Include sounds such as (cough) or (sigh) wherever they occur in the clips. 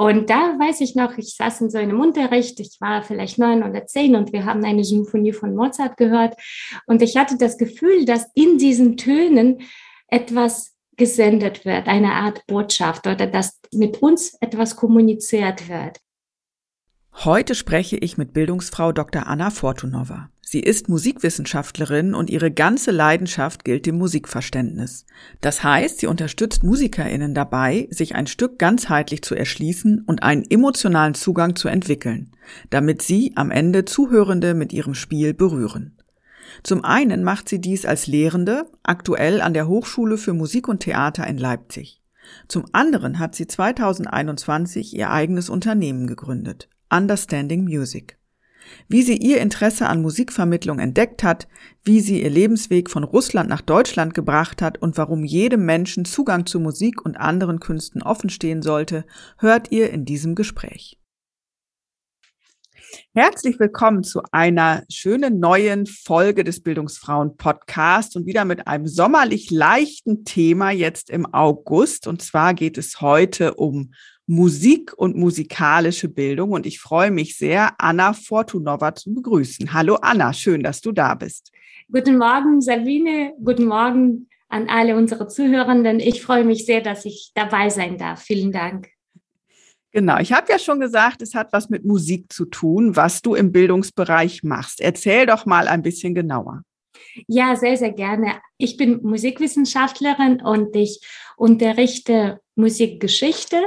Und da weiß ich noch, ich saß in so einem Unterricht, ich war vielleicht neun oder zehn und wir haben eine Symphonie von Mozart gehört. Und ich hatte das Gefühl, dass in diesen Tönen etwas gesendet wird, eine Art Botschaft oder dass mit uns etwas kommuniziert wird. Heute spreche ich mit Bildungsfrau Dr. Anna Fortunova. Sie ist Musikwissenschaftlerin und ihre ganze Leidenschaft gilt dem Musikverständnis. Das heißt, sie unterstützt Musikerinnen dabei, sich ein Stück ganzheitlich zu erschließen und einen emotionalen Zugang zu entwickeln, damit sie am Ende Zuhörende mit ihrem Spiel berühren. Zum einen macht sie dies als Lehrende, aktuell an der Hochschule für Musik und Theater in Leipzig. Zum anderen hat sie 2021 ihr eigenes Unternehmen gegründet, Understanding Music wie sie ihr Interesse an Musikvermittlung entdeckt hat, wie sie ihr Lebensweg von Russland nach Deutschland gebracht hat und warum jedem Menschen Zugang zu Musik und anderen Künsten offenstehen sollte, hört ihr in diesem Gespräch. Herzlich willkommen zu einer schönen neuen Folge des Bildungsfrauen Podcast und wieder mit einem sommerlich leichten Thema jetzt im August. Und zwar geht es heute um Musik und musikalische Bildung. Und ich freue mich sehr, Anna Fortunova zu begrüßen. Hallo Anna, schön, dass du da bist. Guten Morgen, Sabine. Guten Morgen an alle unsere Zuhörenden. Ich freue mich sehr, dass ich dabei sein darf. Vielen Dank. Genau, ich habe ja schon gesagt, es hat was mit Musik zu tun, was du im Bildungsbereich machst. Erzähl doch mal ein bisschen genauer. Ja, sehr, sehr gerne. Ich bin Musikwissenschaftlerin und ich unterrichte Musikgeschichte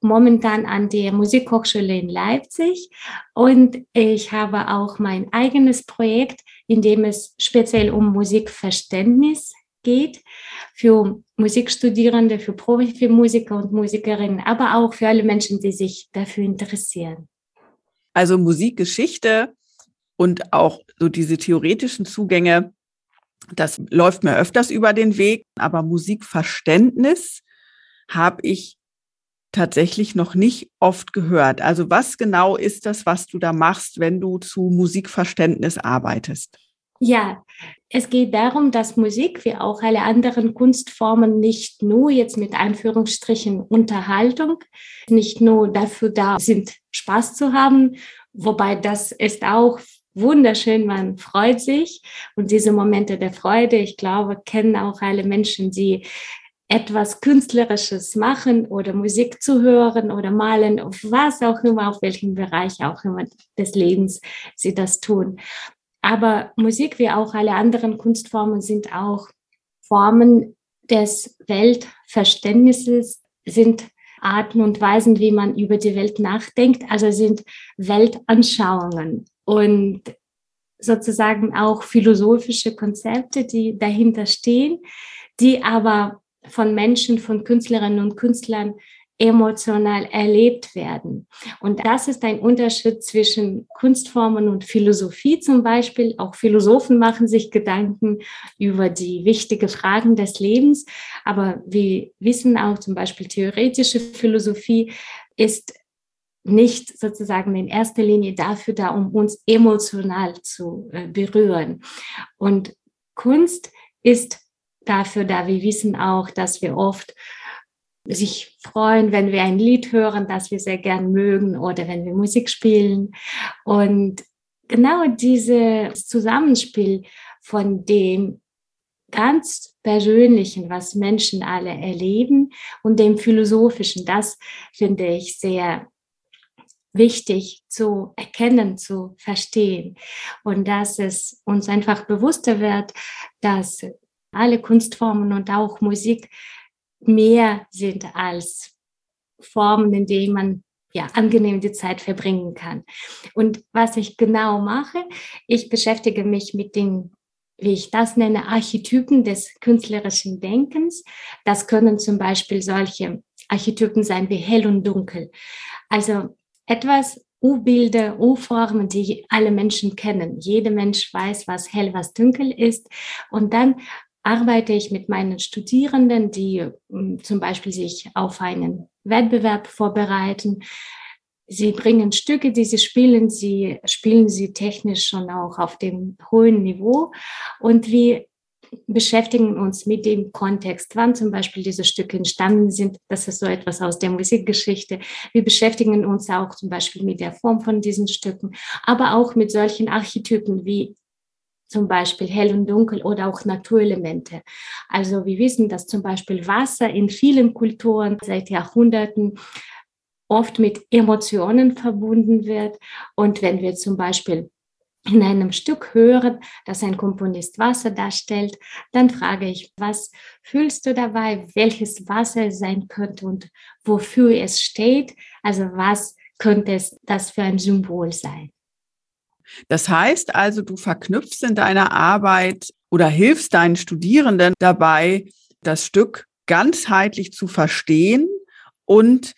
momentan an der Musikhochschule in Leipzig und ich habe auch mein eigenes Projekt, in dem es speziell um Musikverständnis geht für Musikstudierende, für Profimusiker und Musikerinnen, aber auch für alle Menschen, die sich dafür interessieren. Also Musikgeschichte und auch so diese theoretischen Zugänge, das läuft mir öfters über den Weg, aber Musikverständnis habe ich tatsächlich noch nicht oft gehört. Also was genau ist das, was du da machst, wenn du zu Musikverständnis arbeitest? Ja, es geht darum, dass Musik wie auch alle anderen Kunstformen nicht nur jetzt mit Einführungsstrichen Unterhaltung, nicht nur dafür da sind, Spaß zu haben, wobei das ist auch wunderschön, man freut sich und diese Momente der Freude, ich glaube, kennen auch alle Menschen, die etwas Künstlerisches machen oder Musik zu hören oder malen, was auch immer, auf welchem Bereich auch immer des Lebens sie das tun. Aber Musik wie auch alle anderen Kunstformen sind auch Formen des Weltverständnisses, sind Arten und Weisen, wie man über die Welt nachdenkt, also sind Weltanschauungen und sozusagen auch philosophische Konzepte, die dahinter stehen, die aber von Menschen, von Künstlerinnen und Künstlern emotional erlebt werden. Und das ist ein Unterschied zwischen Kunstformen und Philosophie zum Beispiel. Auch Philosophen machen sich Gedanken über die wichtigen Fragen des Lebens. Aber wir wissen auch zum Beispiel theoretische Philosophie ist nicht sozusagen in erster Linie dafür da, um uns emotional zu äh, berühren. Und Kunst ist dafür da. Wir wissen auch, dass wir oft sich freuen, wenn wir ein Lied hören, das wir sehr gern mögen oder wenn wir Musik spielen. Und genau dieses Zusammenspiel von dem ganz Persönlichen, was Menschen alle erleben und dem Philosophischen. Das finde ich sehr wichtig zu erkennen, zu verstehen und dass es uns einfach bewusster wird, dass alle Kunstformen und auch Musik mehr sind als Formen, in denen man ja, angenehm die Zeit verbringen kann. Und was ich genau mache, ich beschäftige mich mit den wie ich das nenne, Archetypen des künstlerischen Denkens. Das können zum Beispiel solche Archetypen sein wie hell und dunkel. Also etwas U-Bilder, U-Formen, die alle Menschen kennen. Jeder Mensch weiß, was hell, was dunkel ist. Und dann arbeite ich mit meinen Studierenden, die hm, zum Beispiel sich auf einen Wettbewerb vorbereiten. Sie bringen Stücke, die sie spielen, sie spielen sie technisch schon auch auf dem hohen Niveau und wir beschäftigen uns mit dem Kontext, wann zum Beispiel diese Stücke entstanden sind. Das ist so etwas aus der Musikgeschichte. Wir beschäftigen uns auch zum Beispiel mit der Form von diesen Stücken, aber auch mit solchen Archetypen wie zum Beispiel hell und dunkel oder auch Naturelemente. Also wir wissen, dass zum Beispiel Wasser in vielen Kulturen seit Jahrhunderten oft mit Emotionen verbunden wird. Und wenn wir zum Beispiel in einem Stück hören, dass ein Komponist Wasser darstellt, dann frage ich, was fühlst du dabei, welches Wasser es sein könnte und wofür es steht? Also was könnte es das für ein Symbol sein? Das heißt also, du verknüpfst in deiner Arbeit oder hilfst deinen Studierenden dabei, das Stück ganzheitlich zu verstehen und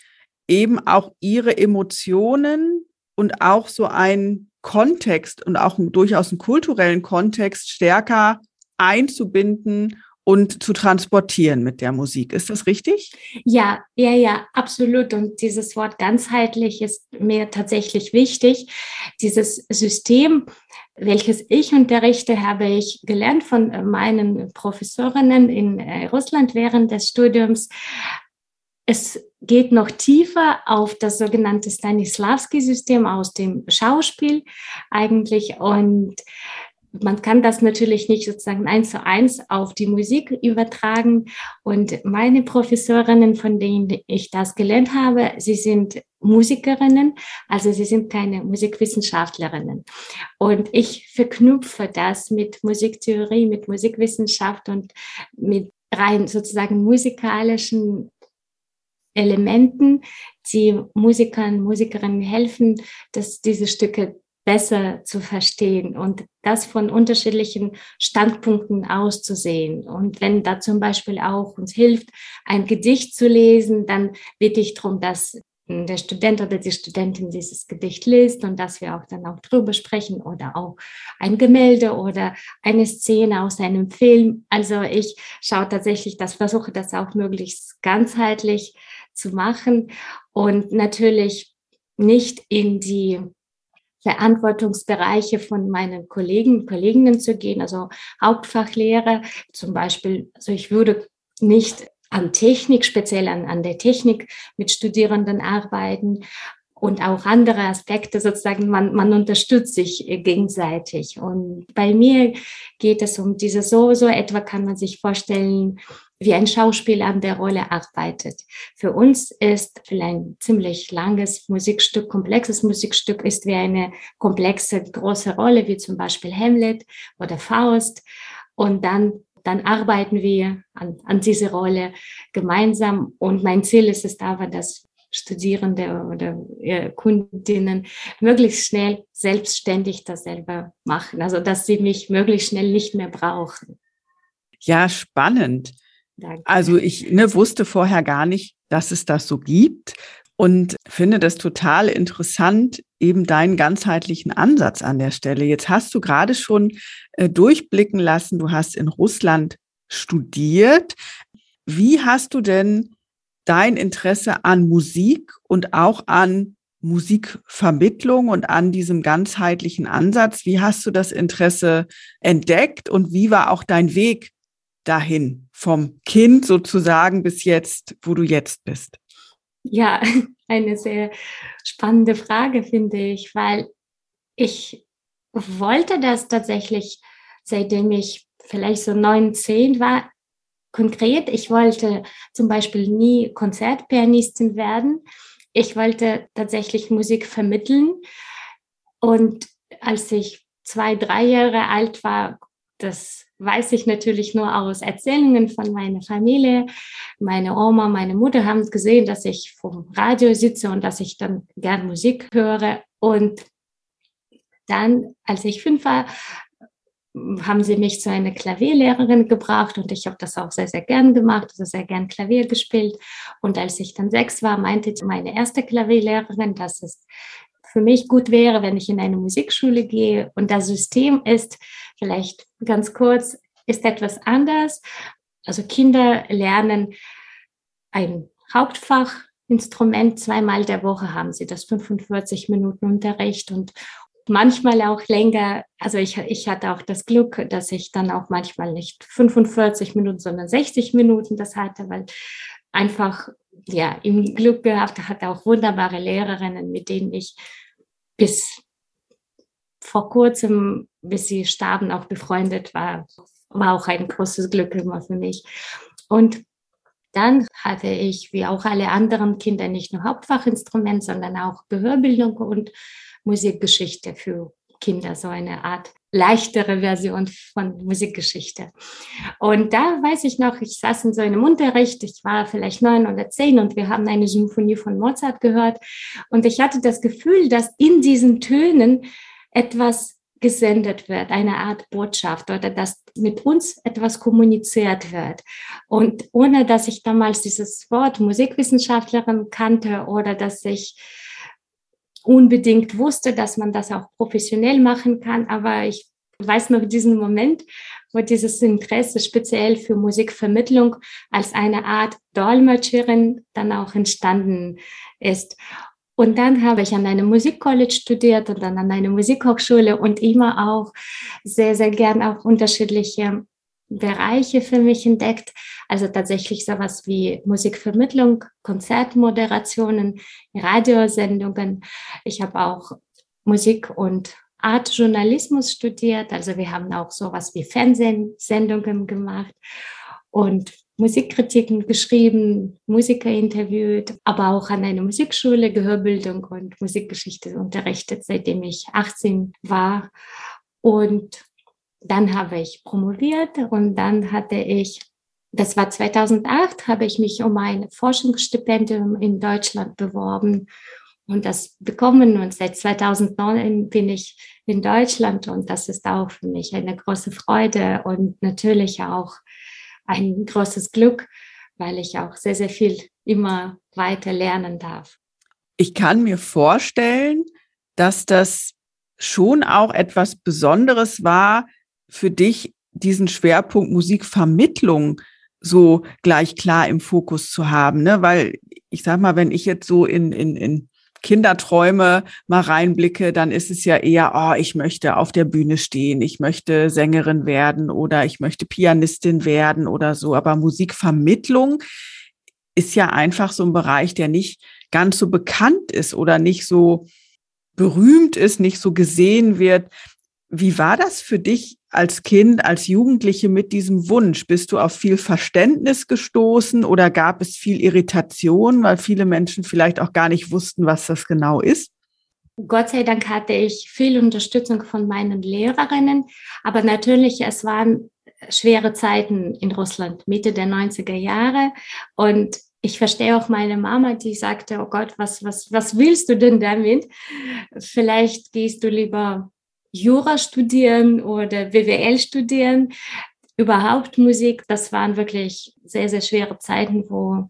eben auch ihre Emotionen und auch so einen Kontext und auch durchaus einen kulturellen Kontext stärker einzubinden und zu transportieren mit der Musik. Ist das richtig? Ja, ja, ja, absolut. Und dieses Wort ganzheitlich ist mir tatsächlich wichtig. Dieses System, welches ich unterrichte, habe ich gelernt von meinen Professorinnen in äh, Russland während des Studiums. Es geht noch tiefer auf das sogenannte Stanislavski-System aus dem Schauspiel eigentlich und man kann das natürlich nicht sozusagen eins zu eins auf die Musik übertragen. Und meine Professorinnen, von denen ich das gelernt habe, sie sind Musikerinnen, also sie sind keine Musikwissenschaftlerinnen. Und ich verknüpfe das mit Musiktheorie, mit Musikwissenschaft und mit rein sozusagen musikalischen Elementen, die Musikern, Musikerinnen helfen, dass diese Stücke besser zu verstehen und das von unterschiedlichen Standpunkten auszusehen. Und wenn da zum Beispiel auch uns hilft, ein Gedicht zu lesen, dann bitte ich darum, dass der Student oder die Studentin dieses Gedicht liest und dass wir auch dann auch drüber sprechen oder auch ein Gemälde oder eine Szene aus einem Film. Also ich schaue tatsächlich, das versuche das auch möglichst ganzheitlich zu machen und natürlich nicht in die Verantwortungsbereiche von meinen Kollegen Kolleginnen zu gehen, also Hauptfachlehrer zum Beispiel. Also ich würde nicht an Technik, speziell an, an der Technik mit Studierenden arbeiten und auch andere Aspekte sozusagen, man, man unterstützt sich gegenseitig. Und bei mir geht es um diese so, so etwa kann man sich vorstellen, wie ein Schauspieler an der Rolle arbeitet. Für uns ist für ein ziemlich langes Musikstück, komplexes Musikstück, ist wie eine komplexe große Rolle, wie zum Beispiel Hamlet oder Faust. Und dann, dann arbeiten wir an, an diese Rolle gemeinsam. Und mein Ziel ist es aber, dass Studierende oder Kundinnen möglichst schnell selbstständig das selber machen. Also, dass sie mich möglichst schnell nicht mehr brauchen. Ja, spannend. Danke. Also ich ne, wusste vorher gar nicht, dass es das so gibt und finde das total interessant, eben deinen ganzheitlichen Ansatz an der Stelle. Jetzt hast du gerade schon äh, durchblicken lassen, du hast in Russland studiert. Wie hast du denn dein Interesse an Musik und auch an Musikvermittlung und an diesem ganzheitlichen Ansatz, wie hast du das Interesse entdeckt und wie war auch dein Weg dahin, vom Kind sozusagen bis jetzt, wo du jetzt bist? Ja, (laughs) eine sehr spannende Frage, finde ich, weil ich wollte das tatsächlich, seitdem ich vielleicht so neun, zehn war, konkret, ich wollte zum Beispiel nie Konzertpianistin werden. Ich wollte tatsächlich Musik vermitteln. Und als ich zwei, drei Jahre alt war, das weiß ich natürlich nur aus Erzählungen von meiner Familie. Meine Oma, meine Mutter haben gesehen, dass ich vom Radio sitze und dass ich dann gern Musik höre. Und dann, als ich fünf war, haben sie mich zu einer Klavierlehrerin gebracht und ich habe das auch sehr, sehr gern gemacht, also sehr gern Klavier gespielt. Und als ich dann sechs war, meinte meine erste Klavierlehrerin, dass es für mich gut wäre, wenn ich in eine Musikschule gehe. Und das System ist, vielleicht ganz kurz, ist etwas anders. Also Kinder lernen ein Hauptfachinstrument zweimal der Woche haben sie das 45 Minuten Unterricht und manchmal auch länger. Also ich, ich hatte auch das Glück, dass ich dann auch manchmal nicht 45 Minuten, sondern 60 Minuten das hatte, weil einfach ja im Glück gehabt hatte auch wunderbare Lehrerinnen, mit denen ich bis vor kurzem, bis sie starben, auch befreundet war. War auch ein großes Glück immer für mich. Und dann hatte ich, wie auch alle anderen Kinder, nicht nur Hauptfachinstrument, sondern auch Gehörbildung und Musikgeschichte für Kinder, so eine Art leichtere Version von Musikgeschichte. Und da weiß ich noch, ich saß in so einem Unterricht, ich war vielleicht neun oder zehn und wir haben eine Symphonie von Mozart gehört. Und ich hatte das Gefühl, dass in diesen Tönen etwas gesendet wird, eine Art Botschaft oder dass mit uns etwas kommuniziert wird. Und ohne dass ich damals dieses Wort Musikwissenschaftlerin kannte oder dass ich unbedingt wusste, dass man das auch professionell machen kann. Aber ich weiß noch diesen Moment, wo dieses Interesse speziell für Musikvermittlung als eine Art Dolmetscherin dann auch entstanden ist. Und dann habe ich an einem Musikcollege studiert und dann an einer Musikhochschule und immer auch sehr, sehr gern auch unterschiedliche Bereiche für mich entdeckt. Also tatsächlich sowas wie Musikvermittlung, Konzertmoderationen, Radiosendungen. Ich habe auch Musik und Artjournalismus studiert. Also wir haben auch sowas wie Fernsehsendungen gemacht und Musikkritiken geschrieben, Musiker interviewt, aber auch an einer Musikschule Gehörbildung und Musikgeschichte unterrichtet, seitdem ich 18 war. Und dann habe ich promoviert und dann hatte ich, das war 2008, habe ich mich um ein Forschungsstipendium in Deutschland beworben und das bekommen. Und seit 2009 bin ich in Deutschland und das ist auch für mich eine große Freude und natürlich auch ein großes Glück, weil ich auch sehr, sehr viel immer weiter lernen darf. Ich kann mir vorstellen, dass das schon auch etwas Besonderes war, für dich diesen Schwerpunkt Musikvermittlung so gleich klar im Fokus zu haben, ne? Weil ich sag mal, wenn ich jetzt so in, in, in Kinderträume mal reinblicke, dann ist es ja eher, oh, ich möchte auf der Bühne stehen, ich möchte Sängerin werden oder ich möchte Pianistin werden oder so. Aber Musikvermittlung ist ja einfach so ein Bereich, der nicht ganz so bekannt ist oder nicht so berühmt ist, nicht so gesehen wird. Wie war das für dich als Kind, als Jugendliche mit diesem Wunsch? Bist du auf viel Verständnis gestoßen oder gab es viel Irritation, weil viele Menschen vielleicht auch gar nicht wussten, was das genau ist? Gott sei Dank hatte ich viel Unterstützung von meinen Lehrerinnen, aber natürlich, es waren schwere Zeiten in Russland, Mitte der 90er Jahre. Und ich verstehe auch meine Mama, die sagte, oh Gott, was, was, was willst du denn damit? Vielleicht gehst du lieber Jura studieren oder BWL studieren. Überhaupt Musik, das waren wirklich sehr, sehr schwere Zeiten, wo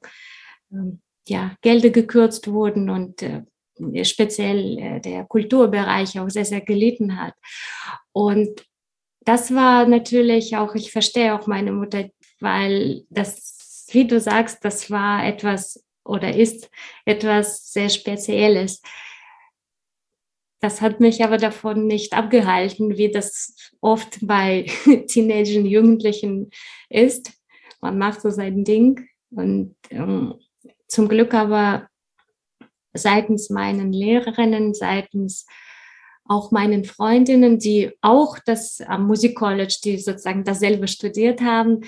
ähm, ja, Gelder gekürzt wurden und äh, speziell äh, der Kulturbereich auch sehr, sehr gelitten hat. Und das war natürlich auch, ich verstehe auch meine Mutter, weil das, wie du sagst, das war etwas oder ist etwas sehr Spezielles. Das hat mich aber davon nicht abgehalten, wie das oft bei (laughs) Teenagern, Jugendlichen ist. Man macht so sein Ding. Und ähm, zum Glück aber seitens meinen Lehrerinnen, seitens auch meinen Freundinnen, die auch das am Musikcollege, die sozusagen dasselbe studiert haben.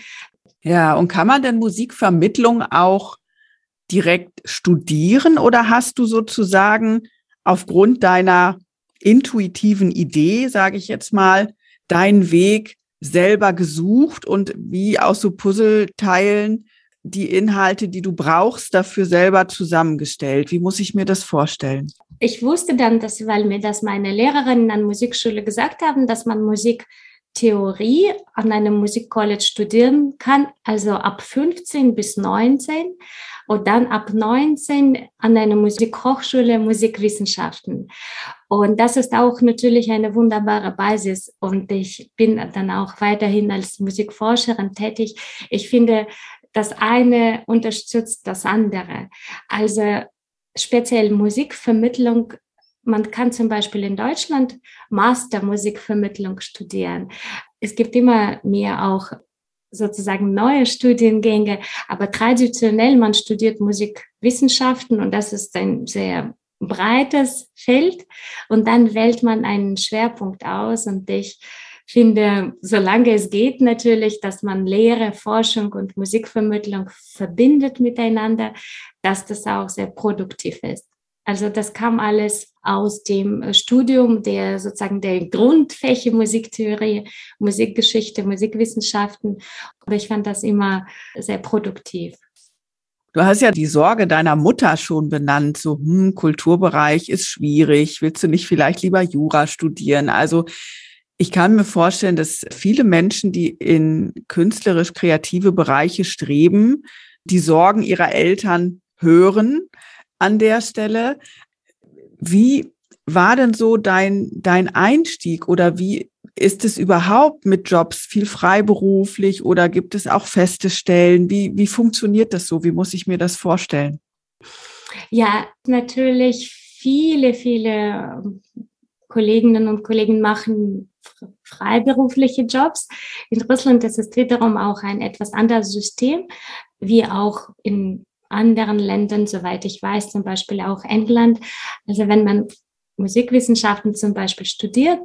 Ja, und kann man denn Musikvermittlung auch direkt studieren oder hast du sozusagen aufgrund deiner intuitiven Idee, sage ich jetzt mal, deinen Weg selber gesucht und wie aus so Puzzleteilen die Inhalte, die du brauchst, dafür selber zusammengestellt? Wie muss ich mir das vorstellen? Ich wusste dann, dass, weil mir das meine Lehrerinnen an Musikschule gesagt haben, dass man Musiktheorie an einem Musikcollege studieren kann, also ab 15 bis 19 und dann ab 19 an einer Musikhochschule Musikwissenschaften. Und das ist auch natürlich eine wunderbare Basis. Und ich bin dann auch weiterhin als Musikforscherin tätig. Ich finde, das eine unterstützt das andere. Also speziell Musikvermittlung man kann zum Beispiel in Deutschland Master Musikvermittlung studieren. Es gibt immer mehr auch sozusagen neue Studiengänge, aber traditionell man studiert Musikwissenschaften und das ist ein sehr breites Feld und dann wählt man einen Schwerpunkt aus und ich finde, solange es geht natürlich, dass man Lehre, Forschung und Musikvermittlung verbindet miteinander, dass das auch sehr produktiv ist. Also das kam alles aus dem äh, Studium der sozusagen der Grundfäche Musiktheorie, Musikgeschichte, Musikwissenschaften. Und ich fand das immer sehr produktiv. Du hast ja die Sorge deiner Mutter schon benannt, so hm, Kulturbereich ist schwierig, willst du nicht vielleicht lieber Jura studieren? Also ich kann mir vorstellen, dass viele Menschen, die in künstlerisch kreative Bereiche streben, die Sorgen ihrer Eltern hören an der Stelle. Wie war denn so dein, dein Einstieg oder wie ist es überhaupt mit Jobs viel freiberuflich oder gibt es auch feste Stellen? Wie, wie funktioniert das so? Wie muss ich mir das vorstellen? Ja, natürlich viele, viele Kolleginnen und Kollegen machen freiberufliche Jobs. In Russland ist es wiederum auch ein etwas anderes System, wie auch in anderen Ländern, soweit ich weiß, zum Beispiel auch England. Also wenn man Musikwissenschaften zum Beispiel studiert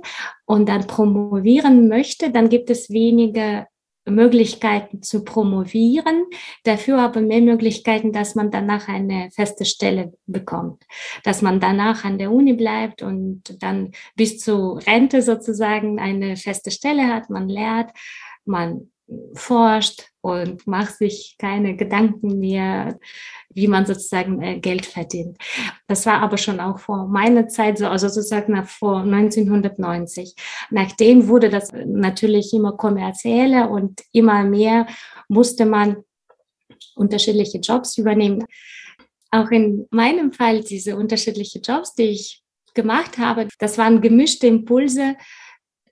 und dann promovieren möchte, dann gibt es weniger Möglichkeiten zu promovieren, dafür aber mehr Möglichkeiten, dass man danach eine feste Stelle bekommt, dass man danach an der Uni bleibt und dann bis zur Rente sozusagen eine feste Stelle hat, man lehrt, man forscht und macht sich keine Gedanken mehr, wie man sozusagen äh, Geld verdient. Das war aber schon auch vor meiner Zeit so, also sozusagen vor 1990. Nachdem wurde das natürlich immer kommerzieller und immer mehr musste man unterschiedliche Jobs übernehmen. Auch in meinem Fall diese unterschiedlichen Jobs, die ich gemacht habe, das waren gemischte Impulse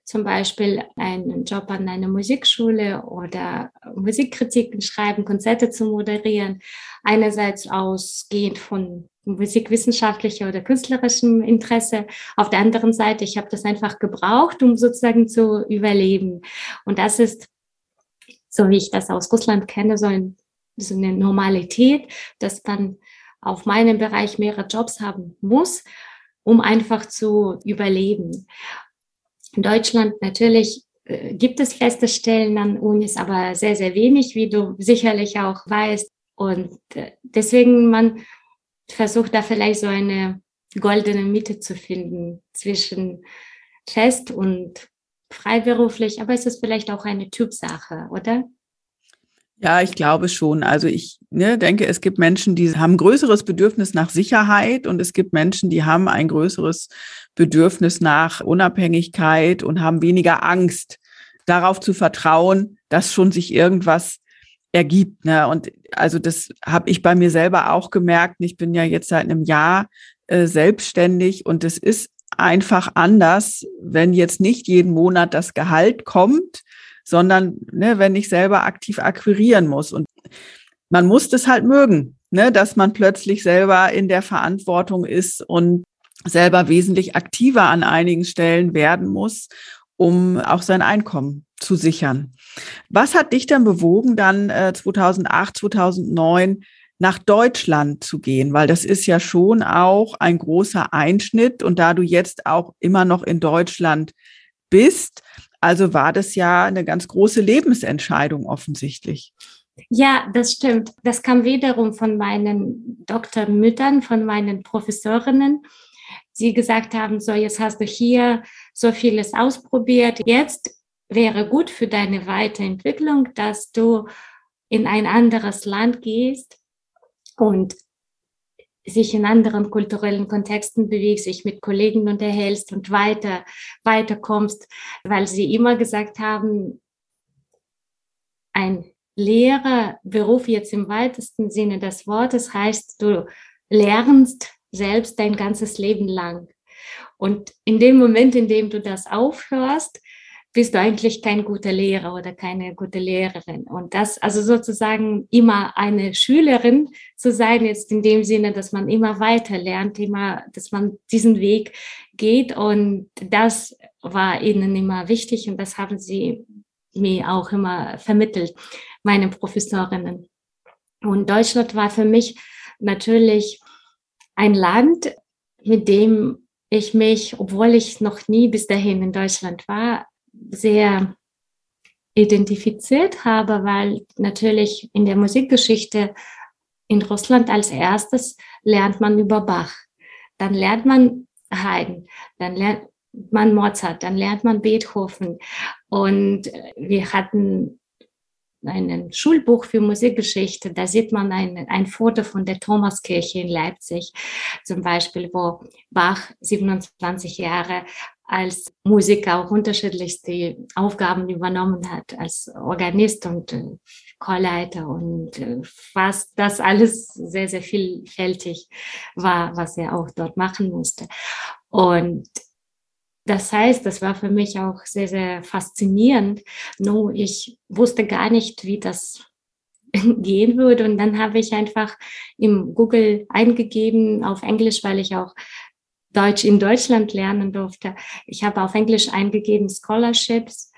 zum Beispiel einen Job an einer Musikschule oder Musikkritiken schreiben, Konzerte zu moderieren. Einerseits ausgehend von musikwissenschaftlicher oder künstlerischem Interesse. Auf der anderen Seite, ich habe das einfach gebraucht, um sozusagen zu überleben. Und das ist, so wie ich das aus Russland kenne, so, ein, so eine Normalität, dass man auf meinem Bereich mehrere Jobs haben muss, um einfach zu überleben. In Deutschland natürlich äh, gibt es feste Stellen an Unis, aber sehr, sehr wenig, wie du sicherlich auch weißt. Und äh, deswegen man versucht da vielleicht so eine goldene Mitte zu finden zwischen fest und freiberuflich, aber es ist vielleicht auch eine Typsache, oder? Ja, ich glaube schon. Also ich ne, denke, es gibt Menschen, die haben größeres Bedürfnis nach Sicherheit und es gibt Menschen, die haben ein größeres Bedürfnis nach Unabhängigkeit und haben weniger Angst, darauf zu vertrauen, dass schon sich irgendwas ergibt. Ne? Und also das habe ich bei mir selber auch gemerkt. Ich bin ja jetzt seit einem Jahr äh, selbstständig und es ist einfach anders, wenn jetzt nicht jeden Monat das Gehalt kommt, sondern ne, wenn ich selber aktiv akquirieren muss. Und man muss das halt mögen, ne, dass man plötzlich selber in der Verantwortung ist und selber wesentlich aktiver an einigen Stellen werden muss, um auch sein Einkommen zu sichern. Was hat dich dann bewogen, dann äh, 2008, 2009 nach Deutschland zu gehen, weil das ist ja schon auch ein großer Einschnitt und da du jetzt auch immer noch in Deutschland bist, also war das ja eine ganz große Lebensentscheidung offensichtlich. Ja, das stimmt. Das kam wiederum von meinen Doktormüttern, von meinen Professorinnen, die gesagt haben, so jetzt hast du hier so vieles ausprobiert. Jetzt wäre gut für deine Weiterentwicklung, dass du in ein anderes Land gehst und sich in anderen kulturellen Kontexten bewegst, sich mit Kollegen unterhältst und weiter, weiterkommst, weil sie immer gesagt haben, ein Lehrerberuf jetzt im weitesten Sinne des Wortes heißt, du lernst selbst dein ganzes Leben lang. Und in dem Moment, in dem du das aufhörst, bist du eigentlich kein guter Lehrer oder keine gute Lehrerin. Und das, also sozusagen immer eine Schülerin zu sein, jetzt in dem Sinne, dass man immer weiter lernt, immer, dass man diesen Weg geht. Und das war ihnen immer wichtig und das haben sie mir auch immer vermittelt, meine Professorinnen. Und Deutschland war für mich natürlich ein Land, mit dem ich mich, obwohl ich noch nie bis dahin in Deutschland war, sehr identifiziert habe, weil natürlich in der Musikgeschichte in Russland als erstes lernt man über Bach, dann lernt man Haydn, dann lernt man Mozart, dann lernt man Beethoven. Und wir hatten ein Schulbuch für Musikgeschichte, da sieht man ein, ein Foto von der Thomaskirche in Leipzig, zum Beispiel, wo Bach 27 Jahre als Musiker auch unterschiedlichste Aufgaben übernommen hat, als Organist und äh, Chorleiter und äh, was das alles sehr, sehr vielfältig war, was er auch dort machen musste. Und das heißt, das war für mich auch sehr, sehr faszinierend. Nur ich wusste gar nicht, wie das (laughs) gehen würde. Und dann habe ich einfach im Google eingegeben auf Englisch, weil ich auch Deutsch in Deutschland lernen durfte. Ich habe auf Englisch eingegeben Scholarships,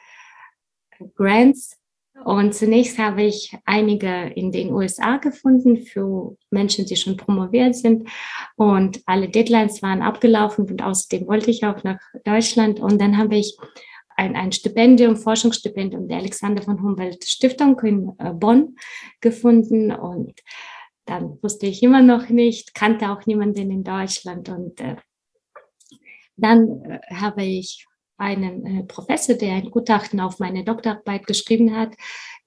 Grants und zunächst habe ich einige in den USA gefunden für Menschen, die schon promoviert sind. Und alle Deadlines waren abgelaufen und außerdem wollte ich auch nach Deutschland. Und dann habe ich ein, ein Stipendium, Forschungsstipendium der Alexander von Humboldt Stiftung in äh, Bonn gefunden. Und dann wusste ich immer noch nicht, kannte auch niemanden in Deutschland. Und äh, dann äh, habe ich einen äh, Professor, der ein Gutachten auf meine Doktorarbeit geschrieben hat,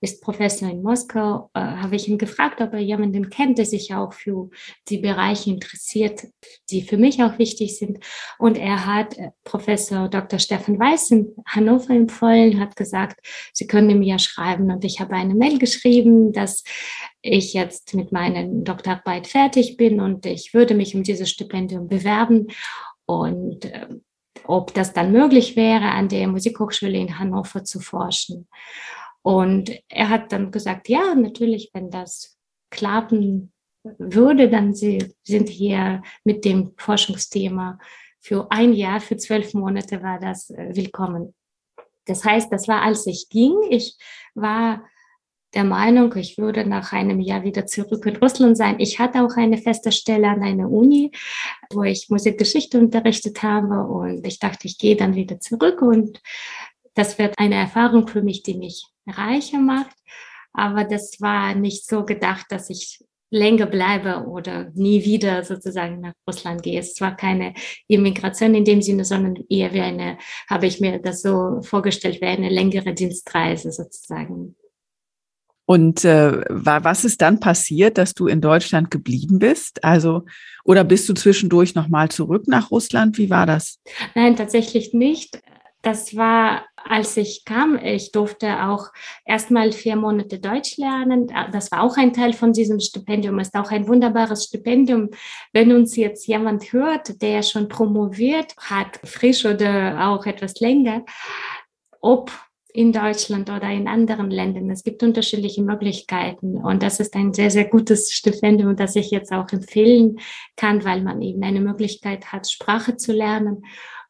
ist Professor in Moskau, äh, habe ich ihn gefragt, ob er jemanden kennt, der sich auch für die Bereiche interessiert, die für mich auch wichtig sind. Und er hat äh, Professor Dr. Steffen Weiß in Hannover empfohlen, hat gesagt, Sie können mir ja schreiben. Und ich habe eine Mail geschrieben, dass ich jetzt mit meiner Doktorarbeit fertig bin und ich würde mich um dieses Stipendium bewerben. Und äh, ob das dann möglich wäre, an der Musikhochschule in Hannover zu forschen. Und er hat dann gesagt, ja, natürlich, wenn das klappen würde, dann sie sind hier mit dem Forschungsthema für ein Jahr, für zwölf Monate war das äh, willkommen. Das heißt, das war, als ich ging. Ich war der Meinung, ich würde nach einem Jahr wieder zurück in Russland sein. Ich hatte auch eine feste Stelle an einer Uni, wo ich Musikgeschichte unterrichtet habe und ich dachte, ich gehe dann wieder zurück und das wird eine Erfahrung für mich, die mich reicher macht. Aber das war nicht so gedacht, dass ich länger bleibe oder nie wieder sozusagen nach Russland gehe. Es war keine Immigration in dem Sinne, sondern eher wie eine, habe ich mir das so vorgestellt, wie eine längere Dienstreise sozusagen. Und äh, was ist dann passiert, dass du in Deutschland geblieben bist? Also, oder bist du zwischendurch nochmal zurück nach Russland? Wie war das? Nein, tatsächlich nicht. Das war, als ich kam, ich durfte auch erstmal vier Monate Deutsch lernen. Das war auch ein Teil von diesem Stipendium. Ist auch ein wunderbares Stipendium. Wenn uns jetzt jemand hört, der schon promoviert hat, frisch oder auch etwas länger, ob in Deutschland oder in anderen Ländern. Es gibt unterschiedliche Möglichkeiten und das ist ein sehr, sehr gutes Stipendium, das ich jetzt auch empfehlen kann, weil man eben eine Möglichkeit hat, Sprache zu lernen.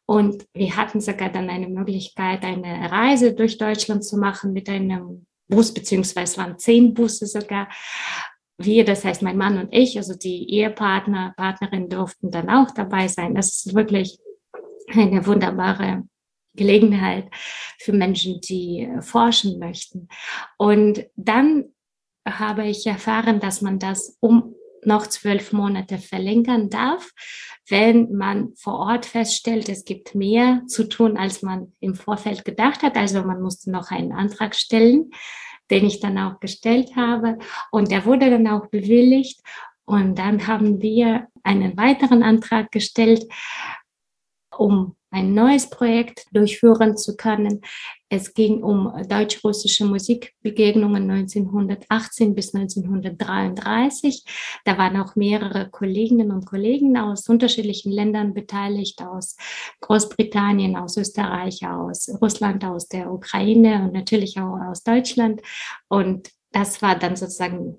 Und wir hatten sogar dann eine Möglichkeit, eine Reise durch Deutschland zu machen mit einem Bus, beziehungsweise waren zehn Busse sogar. wir, das heißt mein Mann und ich, also die Ehepartner, Partnerin durften dann auch dabei sein. Das ist wirklich eine wunderbare Gelegenheit für Menschen, die forschen möchten. Und dann habe ich erfahren, dass man das um noch zwölf Monate verlängern darf, wenn man vor Ort feststellt, es gibt mehr zu tun, als man im Vorfeld gedacht hat. Also man musste noch einen Antrag stellen, den ich dann auch gestellt habe. Und der wurde dann auch bewilligt. Und dann haben wir einen weiteren Antrag gestellt, um ein neues Projekt durchführen zu können. Es ging um deutsch-russische Musikbegegnungen 1918 bis 1933. Da waren auch mehrere Kolleginnen und Kollegen aus unterschiedlichen Ländern beteiligt, aus Großbritannien, aus Österreich, aus Russland, aus der Ukraine und natürlich auch aus Deutschland. Und das war dann sozusagen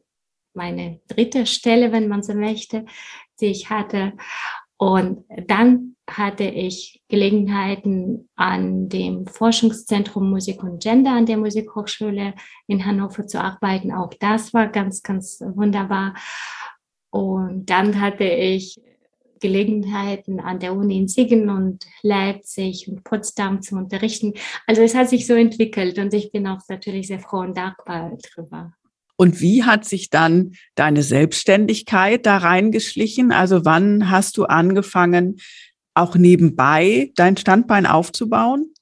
meine dritte Stelle, wenn man so möchte, die ich hatte. Und dann hatte ich Gelegenheiten an dem Forschungszentrum Musik und Gender an der Musikhochschule in Hannover zu arbeiten. Auch das war ganz, ganz wunderbar. Und dann hatte ich Gelegenheiten an der Uni in Siegen und Leipzig und Potsdam zu unterrichten. Also es hat sich so entwickelt und ich bin auch natürlich sehr froh und dankbar darüber. Und wie hat sich dann deine Selbstständigkeit da reingeschlichen? Also wann hast du angefangen, auch nebenbei dein Standbein aufzubauen?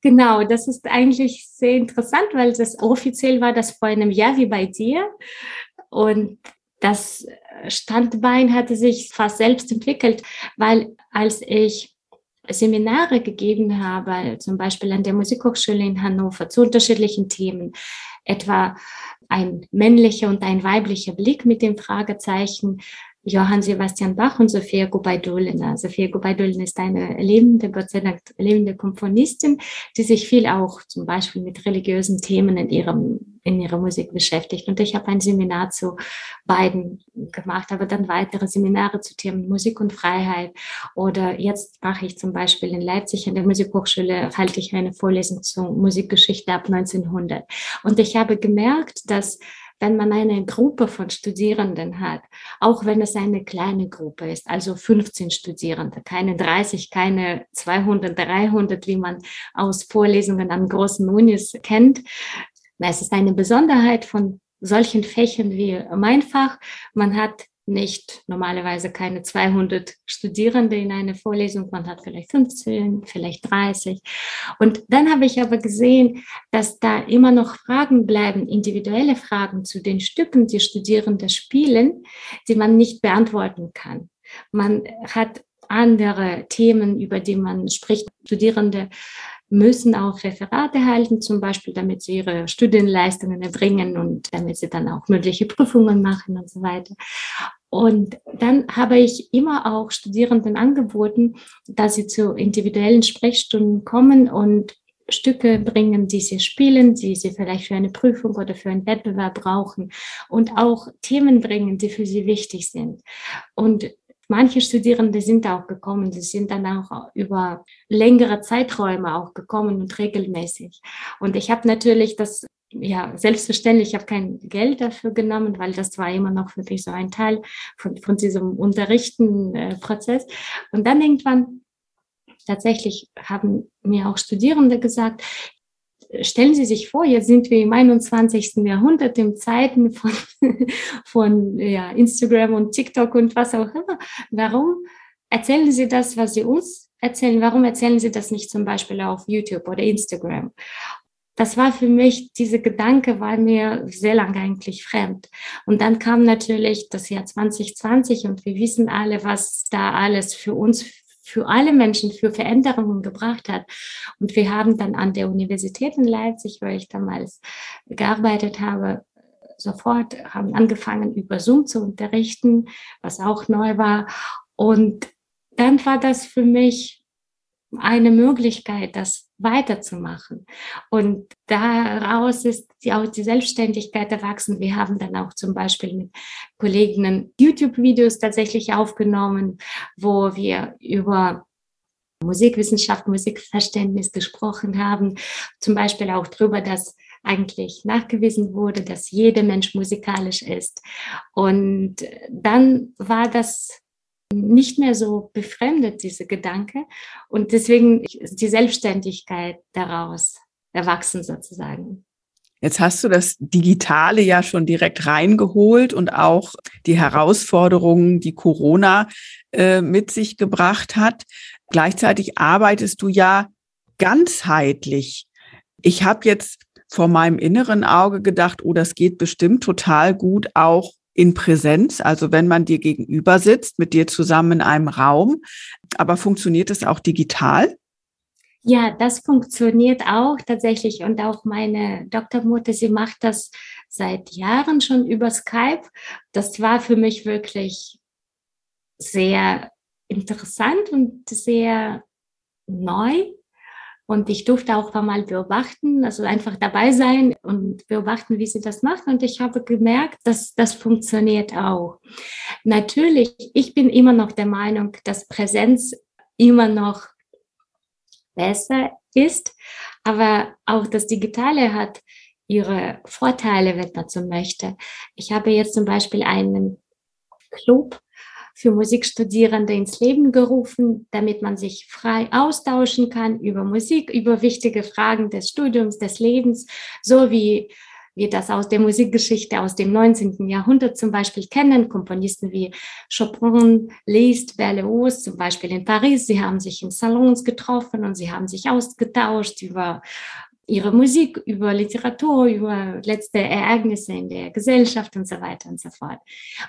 Genau, das ist eigentlich sehr interessant, weil das offiziell war das vor einem Jahr wie bei dir. Und das Standbein hatte sich fast selbst entwickelt, weil als ich Seminare gegeben habe, zum Beispiel an der Musikhochschule in Hannover zu unterschiedlichen Themen, etwa ein männlicher und ein weiblicher Blick mit dem Fragezeichen, Johann Sebastian Bach und Sophia Gubaidulina. Sophia Gubaidulina ist eine lebende, Gott sei Dank lebende Komponistin, die sich viel auch zum Beispiel mit religiösen Themen in ihrem in ihrer Musik beschäftigt. Und ich habe ein Seminar zu beiden gemacht, aber dann weitere Seminare zu Themen Musik und Freiheit. Oder jetzt mache ich zum Beispiel in Leipzig an der Musikhochschule, halte ich eine Vorlesung zur Musikgeschichte ab 1900. Und ich habe gemerkt, dass wenn man eine Gruppe von Studierenden hat, auch wenn es eine kleine Gruppe ist, also 15 Studierende, keine 30, keine 200, 300, wie man aus Vorlesungen an großen Unis kennt. Es ist eine Besonderheit von solchen Fächern wie mein Fach. Man hat nicht normalerweise keine 200 Studierende in einer Vorlesung, man hat vielleicht 15, vielleicht 30. Und dann habe ich aber gesehen, dass da immer noch Fragen bleiben, individuelle Fragen zu den Stücken, die Studierende spielen, die man nicht beantworten kann. Man hat andere Themen, über die man spricht. Studierende müssen auch Referate halten, zum Beispiel, damit sie ihre Studienleistungen erbringen und damit sie dann auch mündliche Prüfungen machen und so weiter. Und dann habe ich immer auch Studierenden angeboten, dass sie zu individuellen Sprechstunden kommen und Stücke bringen, die sie spielen, die sie vielleicht für eine Prüfung oder für einen Wettbewerb brauchen und auch Themen bringen, die für sie wichtig sind. Und Manche Studierende sind auch gekommen, sie sind dann auch über längere Zeiträume auch gekommen und regelmäßig. Und ich habe natürlich das, ja, selbstverständlich, ich habe kein Geld dafür genommen, weil das war immer noch für mich so ein Teil von, von diesem Unterrichten-Prozess. Äh, und dann irgendwann tatsächlich haben mir auch Studierende gesagt, stellen Sie sich vor, jetzt sind wir im 21. Jahrhundert, in Zeiten von, (laughs) von ja, Instagram und TikTok und was auch immer. Warum erzählen Sie das, was Sie uns erzählen? Warum erzählen Sie das nicht zum Beispiel auf YouTube oder Instagram? Das war für mich, diese Gedanke war mir sehr lange eigentlich fremd. Und dann kam natürlich das Jahr 2020 und wir wissen alle, was da alles für uns für alle Menschen für Veränderungen gebracht hat. Und wir haben dann an der Universität in Leipzig, wo ich damals gearbeitet habe, sofort haben angefangen, über Zoom zu unterrichten, was auch neu war. Und dann war das für mich eine Möglichkeit, das weiterzumachen. Und daraus ist auch die Selbstständigkeit erwachsen. Wir haben dann auch zum Beispiel mit Kolleginnen YouTube-Videos tatsächlich aufgenommen, wo wir über Musikwissenschaft, Musikverständnis gesprochen haben. Zum Beispiel auch darüber, dass eigentlich nachgewiesen wurde, dass jeder Mensch musikalisch ist. Und dann war das nicht mehr so befremdet, diese Gedanke. Und deswegen ist die Selbstständigkeit daraus erwachsen sozusagen. Jetzt hast du das Digitale ja schon direkt reingeholt und auch die Herausforderungen, die Corona äh, mit sich gebracht hat. Gleichzeitig arbeitest du ja ganzheitlich. Ich habe jetzt vor meinem inneren Auge gedacht, oh, das geht bestimmt total gut auch in Präsenz, also wenn man dir gegenüber sitzt, mit dir zusammen in einem Raum. Aber funktioniert es auch digital? Ja, das funktioniert auch tatsächlich. Und auch meine Doktormutter, sie macht das seit Jahren schon über Skype. Das war für mich wirklich sehr interessant und sehr neu. Und ich durfte auch mal beobachten, also einfach dabei sein und beobachten, wie sie das macht. Und ich habe gemerkt, dass das funktioniert auch. Natürlich, ich bin immer noch der Meinung, dass Präsenz immer noch besser ist. Aber auch das Digitale hat ihre Vorteile, wenn man so möchte. Ich habe jetzt zum Beispiel einen Club für Musikstudierende ins Leben gerufen, damit man sich frei austauschen kann über Musik, über wichtige Fragen des Studiums, des Lebens, so wie wir das aus der Musikgeschichte aus dem 19. Jahrhundert zum Beispiel kennen. Komponisten wie Chopin, Liszt, Berlioz, zum Beispiel in Paris. Sie haben sich in Salons getroffen und sie haben sich ausgetauscht über ihre Musik, über Literatur, über letzte Ereignisse in der Gesellschaft und so weiter und so fort.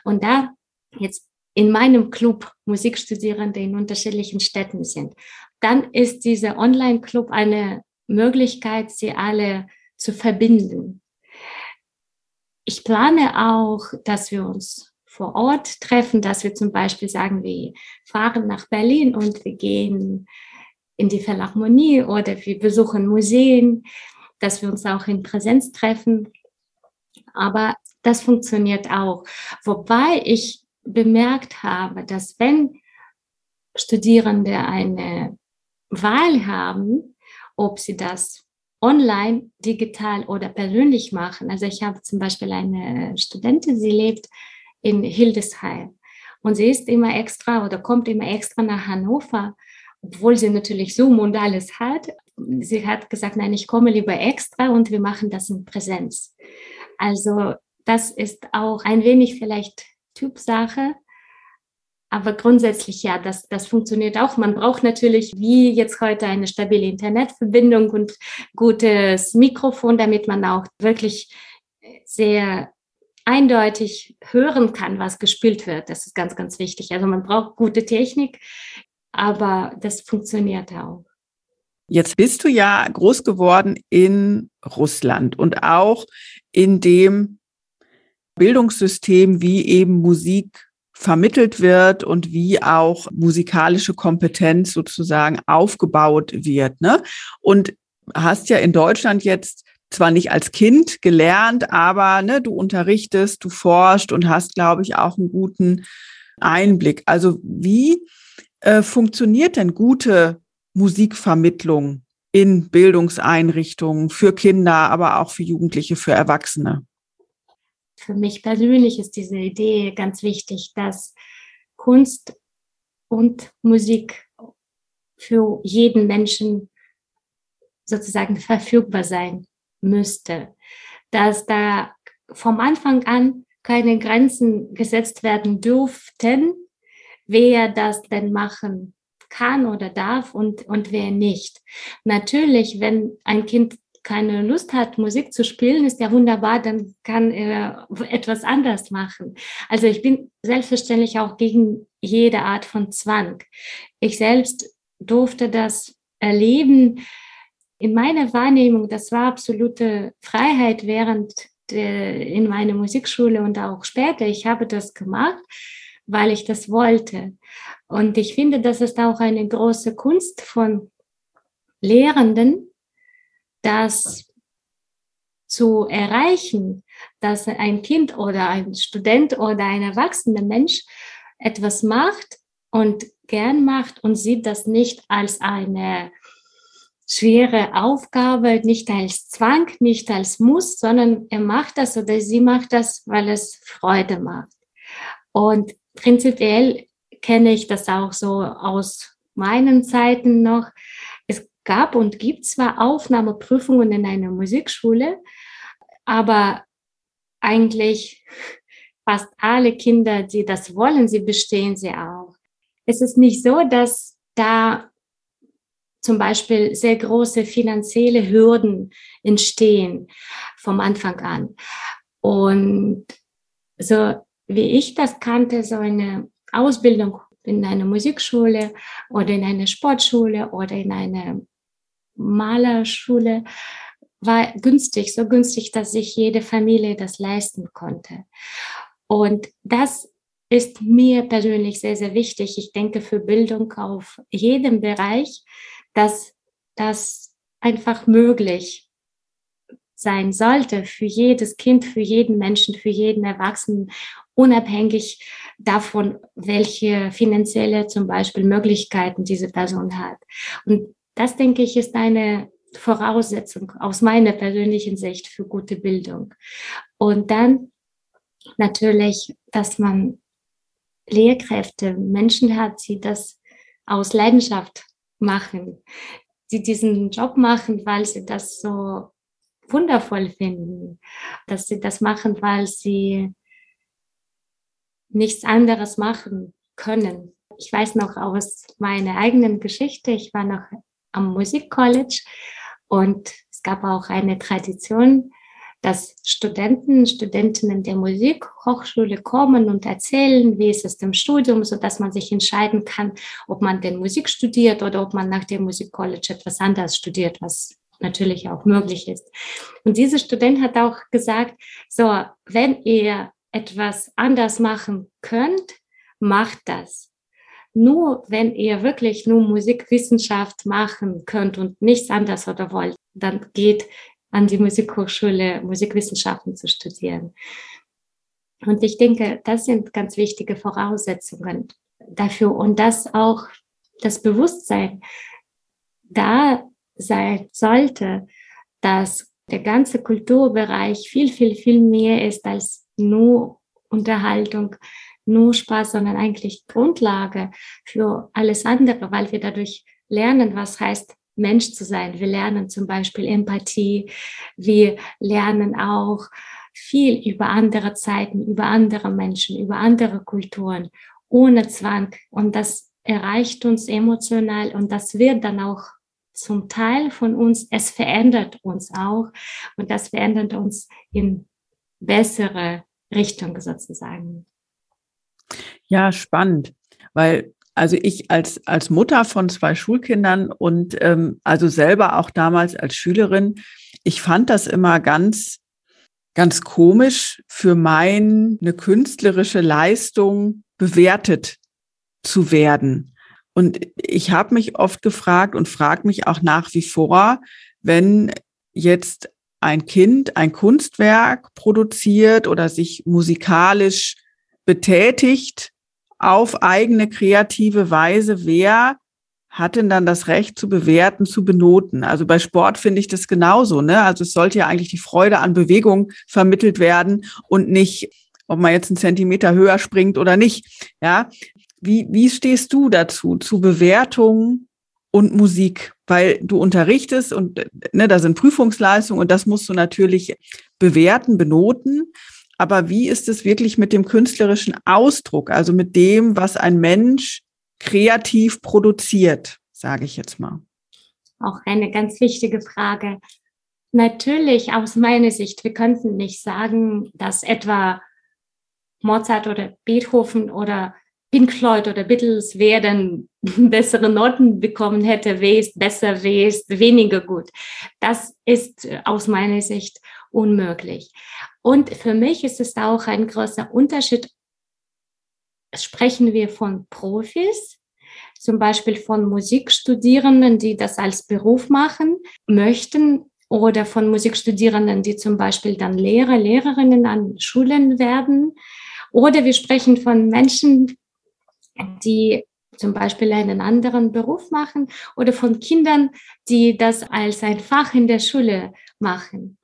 Und da jetzt in meinem Club Musikstudierende in unterschiedlichen Städten sind, dann ist dieser Online-Club eine Möglichkeit, sie alle zu verbinden ich plane auch, dass wir uns vor Ort treffen, dass wir zum Beispiel sagen, wir fahren nach Berlin und wir gehen in die Philharmonie oder wir besuchen Museen, dass wir uns auch in Präsenz treffen. Aber das funktioniert auch. Wobei ich bemerkt habe, dass wenn Studierende eine Wahl haben, ob sie das online, digital oder persönlich machen. Also ich habe zum Beispiel eine Studentin, sie lebt in Hildesheim und sie ist immer extra oder kommt immer extra nach Hannover, obwohl sie natürlich Zoom und alles hat. Sie hat gesagt, nein, ich komme lieber extra und wir machen das in Präsenz. Also das ist auch ein wenig vielleicht Typsache, aber grundsätzlich ja, das, das funktioniert auch. Man braucht natürlich wie jetzt heute eine stabile Internetverbindung und gutes Mikrofon, damit man auch wirklich sehr eindeutig hören kann, was gespielt wird. Das ist ganz, ganz wichtig. Also man braucht gute Technik, aber das funktioniert auch. Jetzt bist du ja groß geworden in Russland und auch in dem Bildungssystem, wie eben Musik vermittelt wird und wie auch musikalische Kompetenz sozusagen aufgebaut wird. Ne? Und hast ja in Deutschland jetzt zwar nicht als Kind gelernt, aber ne, du unterrichtest, du forschst und hast, glaube ich, auch einen guten Einblick. Also wie äh, funktioniert denn gute Musikvermittlung in Bildungseinrichtungen für Kinder, aber auch für Jugendliche, für Erwachsene? Für mich persönlich ist diese Idee ganz wichtig, dass Kunst und Musik für jeden Menschen sozusagen verfügbar sein müsste, dass da vom Anfang an keine Grenzen gesetzt werden dürften, wer das denn machen kann oder darf und, und wer nicht. Natürlich, wenn ein Kind keine Lust hat, Musik zu spielen, ist ja wunderbar, dann kann er etwas anders machen. Also ich bin selbstverständlich auch gegen jede Art von Zwang. Ich selbst durfte das erleben. In meiner Wahrnehmung, das war absolute Freiheit während der, in meiner Musikschule und auch später. Ich habe das gemacht, weil ich das wollte. Und ich finde, das ist auch eine große Kunst von Lehrenden, das zu erreichen, dass ein Kind oder ein Student oder ein erwachsener Mensch etwas macht und gern macht und sieht das nicht als eine schwere Aufgabe, nicht als Zwang, nicht als Muss, sondern er macht das oder sie macht das, weil es Freude macht. Und prinzipiell kenne ich das auch so aus meinen Zeiten noch. Gab und gibt zwar Aufnahmeprüfungen in einer Musikschule, aber eigentlich (laughs) fast alle Kinder, die das wollen, sie bestehen sie auch. Es ist nicht so, dass da zum Beispiel sehr große finanzielle Hürden entstehen vom Anfang an. Und so wie ich das kannte, so eine Ausbildung in einer Musikschule oder in einer Sportschule oder in einer Malerschule war günstig, so günstig, dass sich jede Familie das leisten konnte. Und das ist mir persönlich sehr, sehr wichtig. Ich denke für Bildung auf jedem Bereich, dass das einfach möglich sein sollte für jedes Kind, für jeden Menschen, für jeden Erwachsenen, unabhängig davon, welche finanzielle zum Beispiel Möglichkeiten diese Person hat. Und das, denke ich, ist eine Voraussetzung aus meiner persönlichen Sicht für gute Bildung. Und dann natürlich, dass man Lehrkräfte, Menschen hat, die das aus Leidenschaft machen, die diesen Job machen, weil sie das so wundervoll finden, dass sie das machen, weil sie nichts anderes machen können. Ich weiß noch aus meiner eigenen Geschichte, ich war noch am Musikcollege und es gab auch eine Tradition, dass Studenten, Studentinnen der Musikhochschule kommen und erzählen, wie ist es im Studium, so dass man sich entscheiden kann, ob man denn Musik studiert oder ob man nach dem Musikcollege etwas anderes studiert, was natürlich auch möglich ist. Und dieser Student hat auch gesagt, so, wenn ihr etwas anders machen könnt, macht das. Nur wenn ihr wirklich nur Musikwissenschaft machen könnt und nichts anderes oder wollt, dann geht an die Musikhochschule Musikwissenschaften zu studieren. Und ich denke, das sind ganz wichtige Voraussetzungen dafür und dass auch das Bewusstsein da sein sollte, dass der ganze Kulturbereich viel, viel, viel mehr ist als nur Unterhaltung, nur Spaß, sondern eigentlich Grundlage für alles andere, weil wir dadurch lernen, was heißt Mensch zu sein. Wir lernen zum Beispiel Empathie. Wir lernen auch viel über andere Zeiten, über andere Menschen, über andere Kulturen, ohne Zwang. Und das erreicht uns emotional und das wird dann auch zum Teil von uns. Es verändert uns auch und das verändert uns in bessere Richtung sozusagen. Ja, spannend, weil also ich als, als Mutter von zwei Schulkindern und ähm, also selber auch damals als Schülerin, ich fand das immer ganz, ganz komisch für meine künstlerische Leistung bewertet zu werden. Und ich habe mich oft gefragt und frage mich auch nach wie vor, wenn jetzt ein Kind ein Kunstwerk produziert oder sich musikalisch betätigt, auf eigene kreative Weise, wer hat denn dann das Recht zu bewerten, zu benoten? Also bei Sport finde ich das genauso. Ne? Also es sollte ja eigentlich die Freude an Bewegung vermittelt werden und nicht, ob man jetzt einen Zentimeter höher springt oder nicht. Ja, wie, wie stehst du dazu, zu Bewertung und Musik? Weil du unterrichtest und ne, da sind Prüfungsleistungen und das musst du natürlich bewerten, benoten. Aber wie ist es wirklich mit dem künstlerischen Ausdruck, also mit dem, was ein Mensch kreativ produziert, sage ich jetzt mal? Auch eine ganz wichtige Frage. Natürlich, aus meiner Sicht, wir könnten nicht sagen, dass etwa Mozart oder Beethoven oder Pink Floyd oder Beatles werden (laughs) bessere Noten bekommen hätte, wer ist besser, wer ist weniger gut. Das ist aus meiner Sicht unmöglich. Und für mich ist es auch ein großer Unterschied. Sprechen wir von Profis, zum Beispiel von Musikstudierenden, die das als Beruf machen möchten, oder von Musikstudierenden, die zum Beispiel dann Lehrer, Lehrerinnen an Schulen werden. Oder wir sprechen von Menschen, die zum Beispiel einen anderen Beruf machen oder von Kindern, die das als ein Fach in der Schule machen.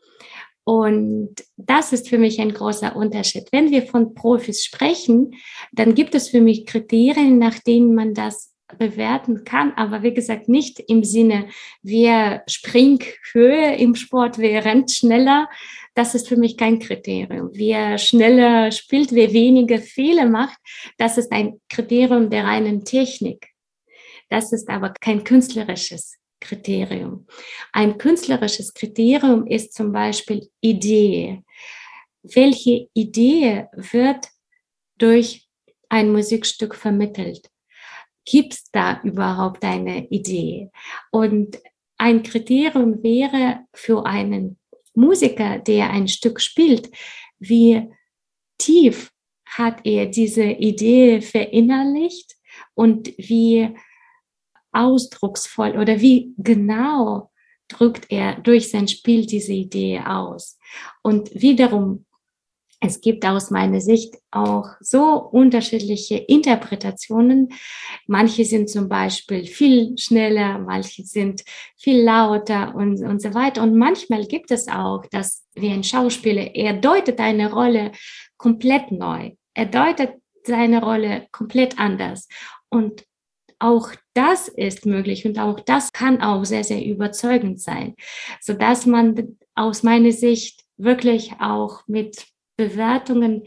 Und das ist für mich ein großer Unterschied. Wenn wir von Profis sprechen, dann gibt es für mich Kriterien, nach denen man das bewerten kann, aber wie gesagt nicht im Sinne, wer springt Höhe im Sport, wer rennt schneller. Das ist für mich kein Kriterium. Wer schneller spielt, wer weniger Fehler macht, das ist ein Kriterium der reinen Technik. Das ist aber kein künstlerisches Kriterium. Ein künstlerisches Kriterium ist zum Beispiel Idee. Welche Idee wird durch ein Musikstück vermittelt? Gibt es da überhaupt eine Idee? Und ein Kriterium wäre für einen Musiker, der ein Stück spielt, wie tief hat er diese Idee verinnerlicht und wie ausdrucksvoll oder wie genau drückt er durch sein Spiel diese Idee aus. Und wiederum, es gibt aus meiner Sicht auch so unterschiedliche Interpretationen. Manche sind zum Beispiel viel schneller, manche sind viel lauter und, und so weiter. Und manchmal gibt es auch, dass wie ein Schauspieler, er deutet eine Rolle komplett neu. Er deutet seine Rolle komplett anders. Und auch das ist möglich und auch das kann auch sehr, sehr überzeugend sein, so dass man aus meiner Sicht wirklich auch mit Bewertungen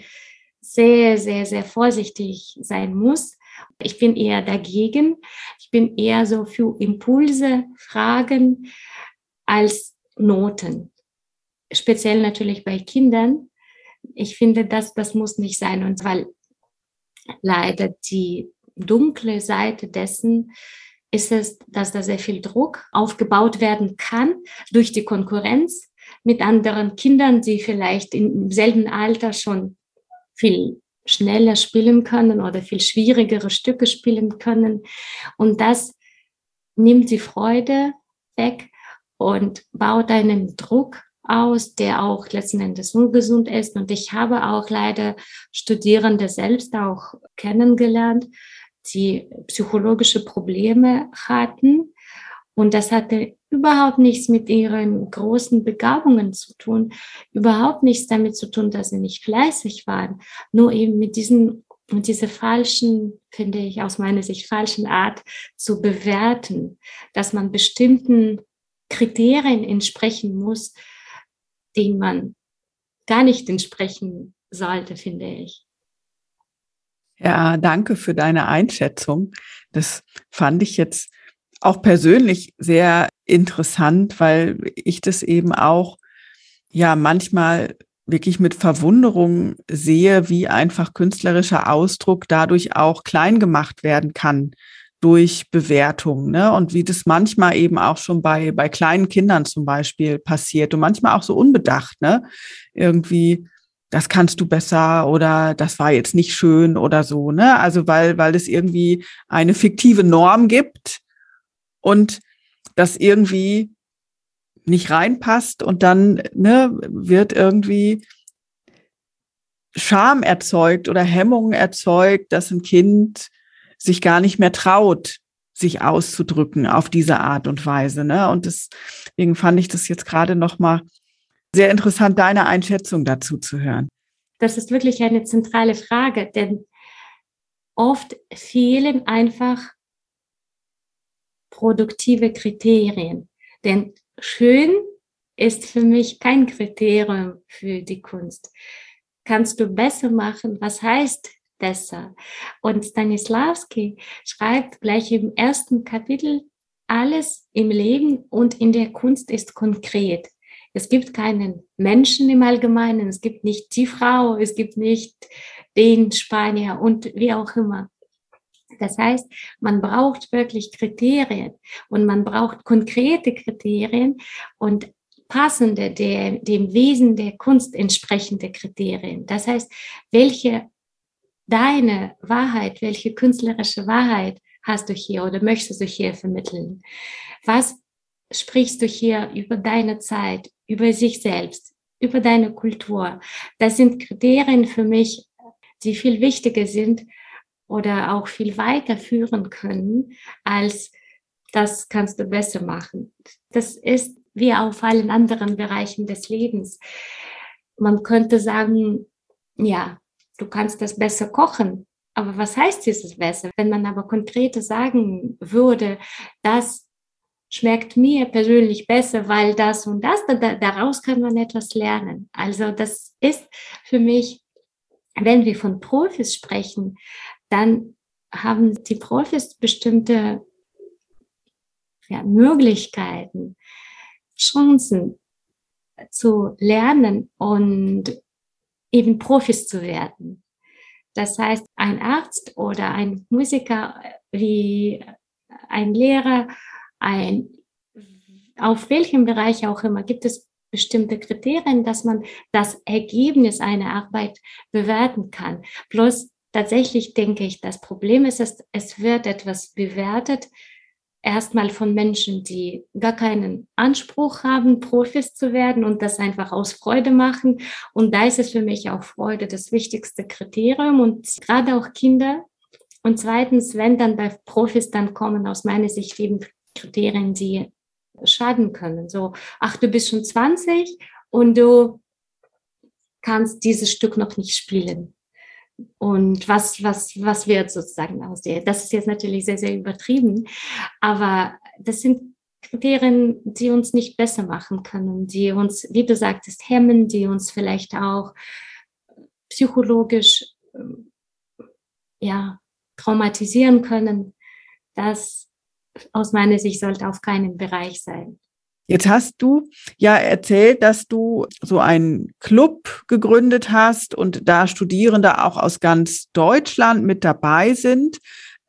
sehr, sehr, sehr vorsichtig sein muss. Ich bin eher dagegen. Ich bin eher so für Impulse, Fragen als Noten. Speziell natürlich bei Kindern. Ich finde, das, das muss nicht sein. Und weil leider die dunkle Seite dessen ist es, dass da sehr viel Druck aufgebaut werden kann durch die Konkurrenz mit anderen Kindern, die vielleicht im selben Alter schon viel schneller spielen können oder viel schwierigere Stücke spielen können. Und das nimmt die Freude weg und baut einen Druck aus, der auch letzten Endes ungesund ist. Und ich habe auch leider Studierende selbst auch kennengelernt, die psychologische Probleme hatten. Und das hatte überhaupt nichts mit ihren großen Begabungen zu tun, überhaupt nichts damit zu tun, dass sie nicht fleißig waren, nur eben mit diesen mit dieser falschen, finde ich aus meiner Sicht falschen Art zu bewerten, dass man bestimmten Kriterien entsprechen muss, denen man gar nicht entsprechen sollte, finde ich. Ja, danke für deine Einschätzung. Das fand ich jetzt auch persönlich sehr interessant, weil ich das eben auch ja manchmal wirklich mit Verwunderung sehe, wie einfach künstlerischer Ausdruck dadurch auch klein gemacht werden kann durch Bewertung, ne? Und wie das manchmal eben auch schon bei, bei kleinen Kindern zum Beispiel passiert und manchmal auch so unbedacht, ne? Irgendwie das kannst du besser oder das war jetzt nicht schön oder so, ne? Also weil, weil es irgendwie eine fiktive Norm gibt und das irgendwie nicht reinpasst und dann ne, wird irgendwie Scham erzeugt oder Hemmung erzeugt, dass ein Kind sich gar nicht mehr traut, sich auszudrücken auf diese Art und Weise. Ne? Und deswegen fand ich das jetzt gerade nochmal sehr interessant, deine Einschätzung dazu zu hören. Das ist wirklich eine zentrale Frage, denn oft fehlen einfach produktive Kriterien. Denn schön ist für mich kein Kriterium für die Kunst. Kannst du besser machen? Was heißt besser? Und Stanislavski schreibt gleich im ersten Kapitel, alles im Leben und in der Kunst ist konkret. Es gibt keinen Menschen im Allgemeinen, es gibt nicht die Frau, es gibt nicht den Spanier und wie auch immer. Das heißt, man braucht wirklich Kriterien und man braucht konkrete Kriterien und passende, der, dem Wesen der Kunst entsprechende Kriterien. Das heißt, welche deine Wahrheit, welche künstlerische Wahrheit hast du hier oder möchtest du hier vermitteln? Was sprichst du hier über deine Zeit, über sich selbst, über deine Kultur. Das sind Kriterien für mich, die viel wichtiger sind oder auch viel weiter führen können, als das kannst du besser machen. Das ist wie auf allen anderen Bereichen des Lebens. Man könnte sagen, ja, du kannst das besser kochen. Aber was heißt dieses besser? Wenn man aber konkrete sagen würde, das schmeckt mir persönlich besser, weil das und das, da, daraus kann man etwas lernen. Also das ist für mich, wenn wir von Profis sprechen, dann haben die Profis bestimmte ja, Möglichkeiten, Chancen zu lernen und eben Profis zu werden. Das heißt, ein Arzt oder ein Musiker wie ein Lehrer, ein, auf welchem Bereich auch immer, gibt es bestimmte Kriterien, dass man das Ergebnis einer Arbeit bewerten kann. Bloß tatsächlich denke ich, das Problem ist, dass es wird etwas bewertet, erstmal von Menschen, die gar keinen Anspruch haben, Profis zu werden und das einfach aus Freude machen. Und da ist es für mich auch Freude das wichtigste Kriterium und gerade auch Kinder. Und zweitens, wenn dann bei Profis dann kommen, aus meiner Sicht eben Kriterien, die schaden können. So, ach, du bist schon 20 und du kannst dieses Stück noch nicht spielen. Und was, was, was wird sozusagen aus dir? Das ist jetzt natürlich sehr, sehr übertrieben, aber das sind Kriterien, die uns nicht besser machen können, die uns, wie du sagtest, hemmen, die uns vielleicht auch psychologisch ja, traumatisieren können. Das aus meiner Sicht sollte auf keinen Bereich sein. Jetzt hast du ja erzählt, dass du so einen Club gegründet hast und da Studierende auch aus ganz Deutschland mit dabei sind.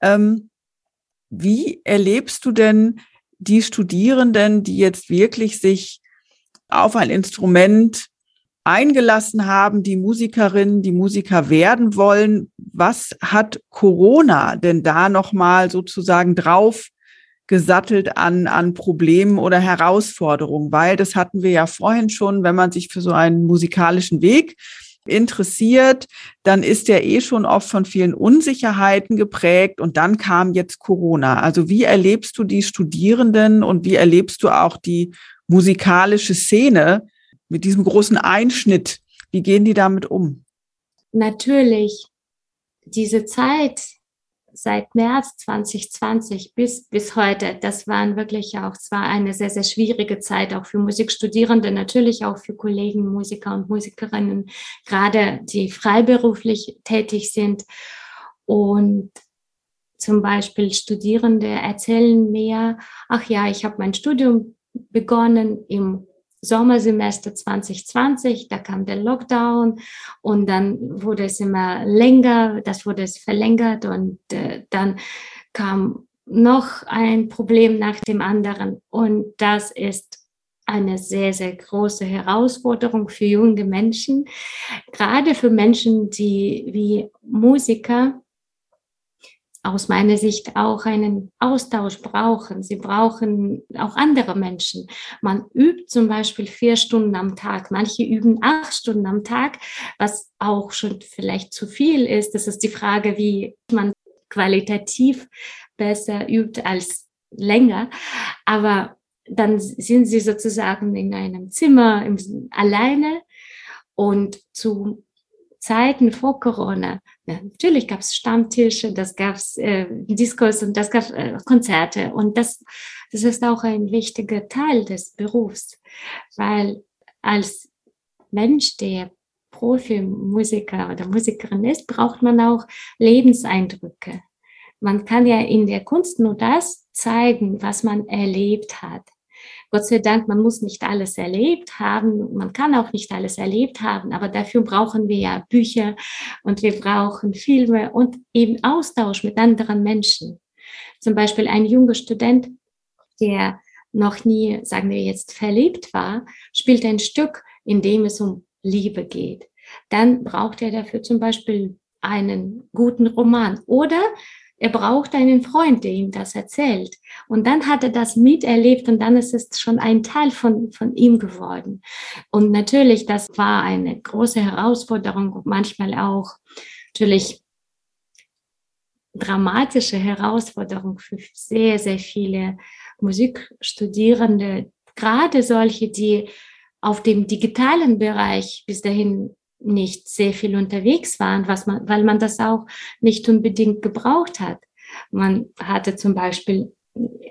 Ähm, wie erlebst du denn die Studierenden, die jetzt wirklich sich auf ein Instrument eingelassen haben, die Musikerinnen, die Musiker werden wollen? Was hat Corona denn da nochmal sozusagen drauf gesattelt an, an Problemen oder Herausforderungen, weil das hatten wir ja vorhin schon, wenn man sich für so einen musikalischen Weg interessiert, dann ist der eh schon oft von vielen Unsicherheiten geprägt und dann kam jetzt Corona. Also wie erlebst du die Studierenden und wie erlebst du auch die musikalische Szene mit diesem großen Einschnitt? Wie gehen die damit um? Natürlich, diese Zeit seit März 2020 bis, bis heute, das waren wirklich auch zwar eine sehr, sehr schwierige Zeit, auch für Musikstudierende, natürlich auch für Kollegen, Musiker und Musikerinnen, gerade die freiberuflich tätig sind. Und zum Beispiel Studierende erzählen mir, ach ja, ich habe mein Studium begonnen im Sommersemester 2020, da kam der Lockdown und dann wurde es immer länger, das wurde es verlängert und äh, dann kam noch ein Problem nach dem anderen und das ist eine sehr, sehr große Herausforderung für junge Menschen, gerade für Menschen, die wie Musiker aus meiner Sicht auch einen Austausch brauchen. Sie brauchen auch andere Menschen. Man übt zum Beispiel vier Stunden am Tag. Manche üben acht Stunden am Tag, was auch schon vielleicht zu viel ist. Das ist die Frage, wie man qualitativ besser übt als länger. Aber dann sind sie sozusagen in einem Zimmer im, alleine und zu Zeiten vor Corona, natürlich gab es Stammtische, das gab es äh, Diskos und das gab äh, Konzerte. Und das, das ist auch ein wichtiger Teil des Berufs, weil als Mensch, der Profimusiker oder Musikerin ist, braucht man auch Lebenseindrücke. Man kann ja in der Kunst nur das zeigen, was man erlebt hat. Gott sei Dank, man muss nicht alles erlebt haben, man kann auch nicht alles erlebt haben, aber dafür brauchen wir ja Bücher und wir brauchen Filme und eben Austausch mit anderen Menschen. Zum Beispiel ein junger Student, der noch nie, sagen wir jetzt, verliebt war, spielt ein Stück, in dem es um Liebe geht. Dann braucht er dafür zum Beispiel einen guten Roman oder er braucht einen Freund, der ihm das erzählt. Und dann hat er das miterlebt und dann ist es schon ein Teil von, von ihm geworden. Und natürlich, das war eine große Herausforderung, manchmal auch natürlich dramatische Herausforderung für sehr, sehr viele Musikstudierende, gerade solche, die auf dem digitalen Bereich bis dahin nicht sehr viel unterwegs waren, was man, weil man das auch nicht unbedingt gebraucht hat. Man hatte zum Beispiel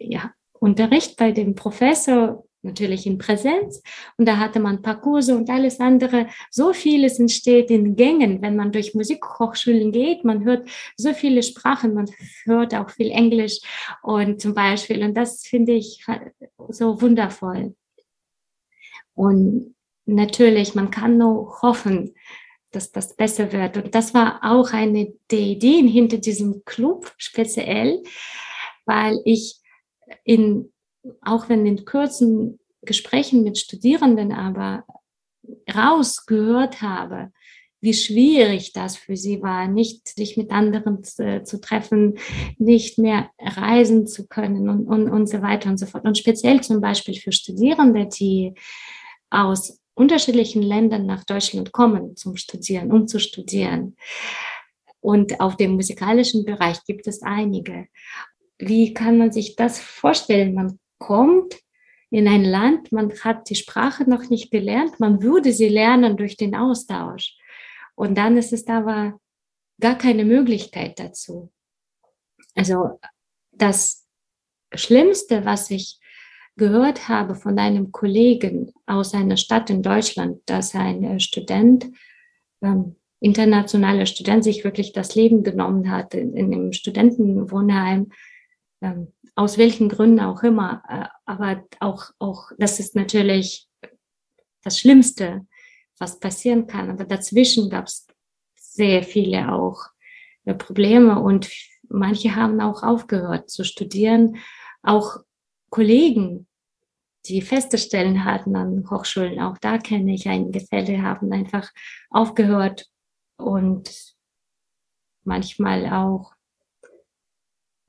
ja, Unterricht bei dem Professor, natürlich in Präsenz. Und da hatte man ein paar Kurse und alles andere. So vieles entsteht in Gängen, wenn man durch Musikhochschulen geht. Man hört so viele Sprachen, man hört auch viel Englisch und zum Beispiel. Und das finde ich so wundervoll. Und natürlich, man kann nur hoffen, dass das besser wird. Und das war auch eine der Ideen hinter diesem Club speziell, weil ich in, auch wenn in kurzen Gesprächen mit Studierenden aber rausgehört habe, wie schwierig das für sie war, nicht sich mit anderen zu, zu treffen, nicht mehr reisen zu können und, und, und so weiter und so fort. Und speziell zum Beispiel für Studierende, die aus unterschiedlichen Ländern nach Deutschland kommen zum Studieren, um zu studieren. Und auf dem musikalischen Bereich gibt es einige. Wie kann man sich das vorstellen? Man kommt in ein Land, man hat die Sprache noch nicht gelernt, man würde sie lernen durch den Austausch. Und dann ist es aber gar keine Möglichkeit dazu. Also das Schlimmste, was ich gehört habe von einem Kollegen aus einer Stadt in Deutschland, dass ein äh, Student, ähm, internationaler Student, sich wirklich das Leben genommen hat in, in einem Studentenwohnheim, ähm, aus welchen Gründen auch immer. Äh, aber auch, auch, das ist natürlich das Schlimmste, was passieren kann. Aber dazwischen gab es sehr viele auch äh, Probleme und manche haben auch aufgehört zu studieren. Auch Kollegen, die feste Stellen hatten an Hochschulen, auch da kenne ich einige Fälle, haben einfach aufgehört und manchmal auch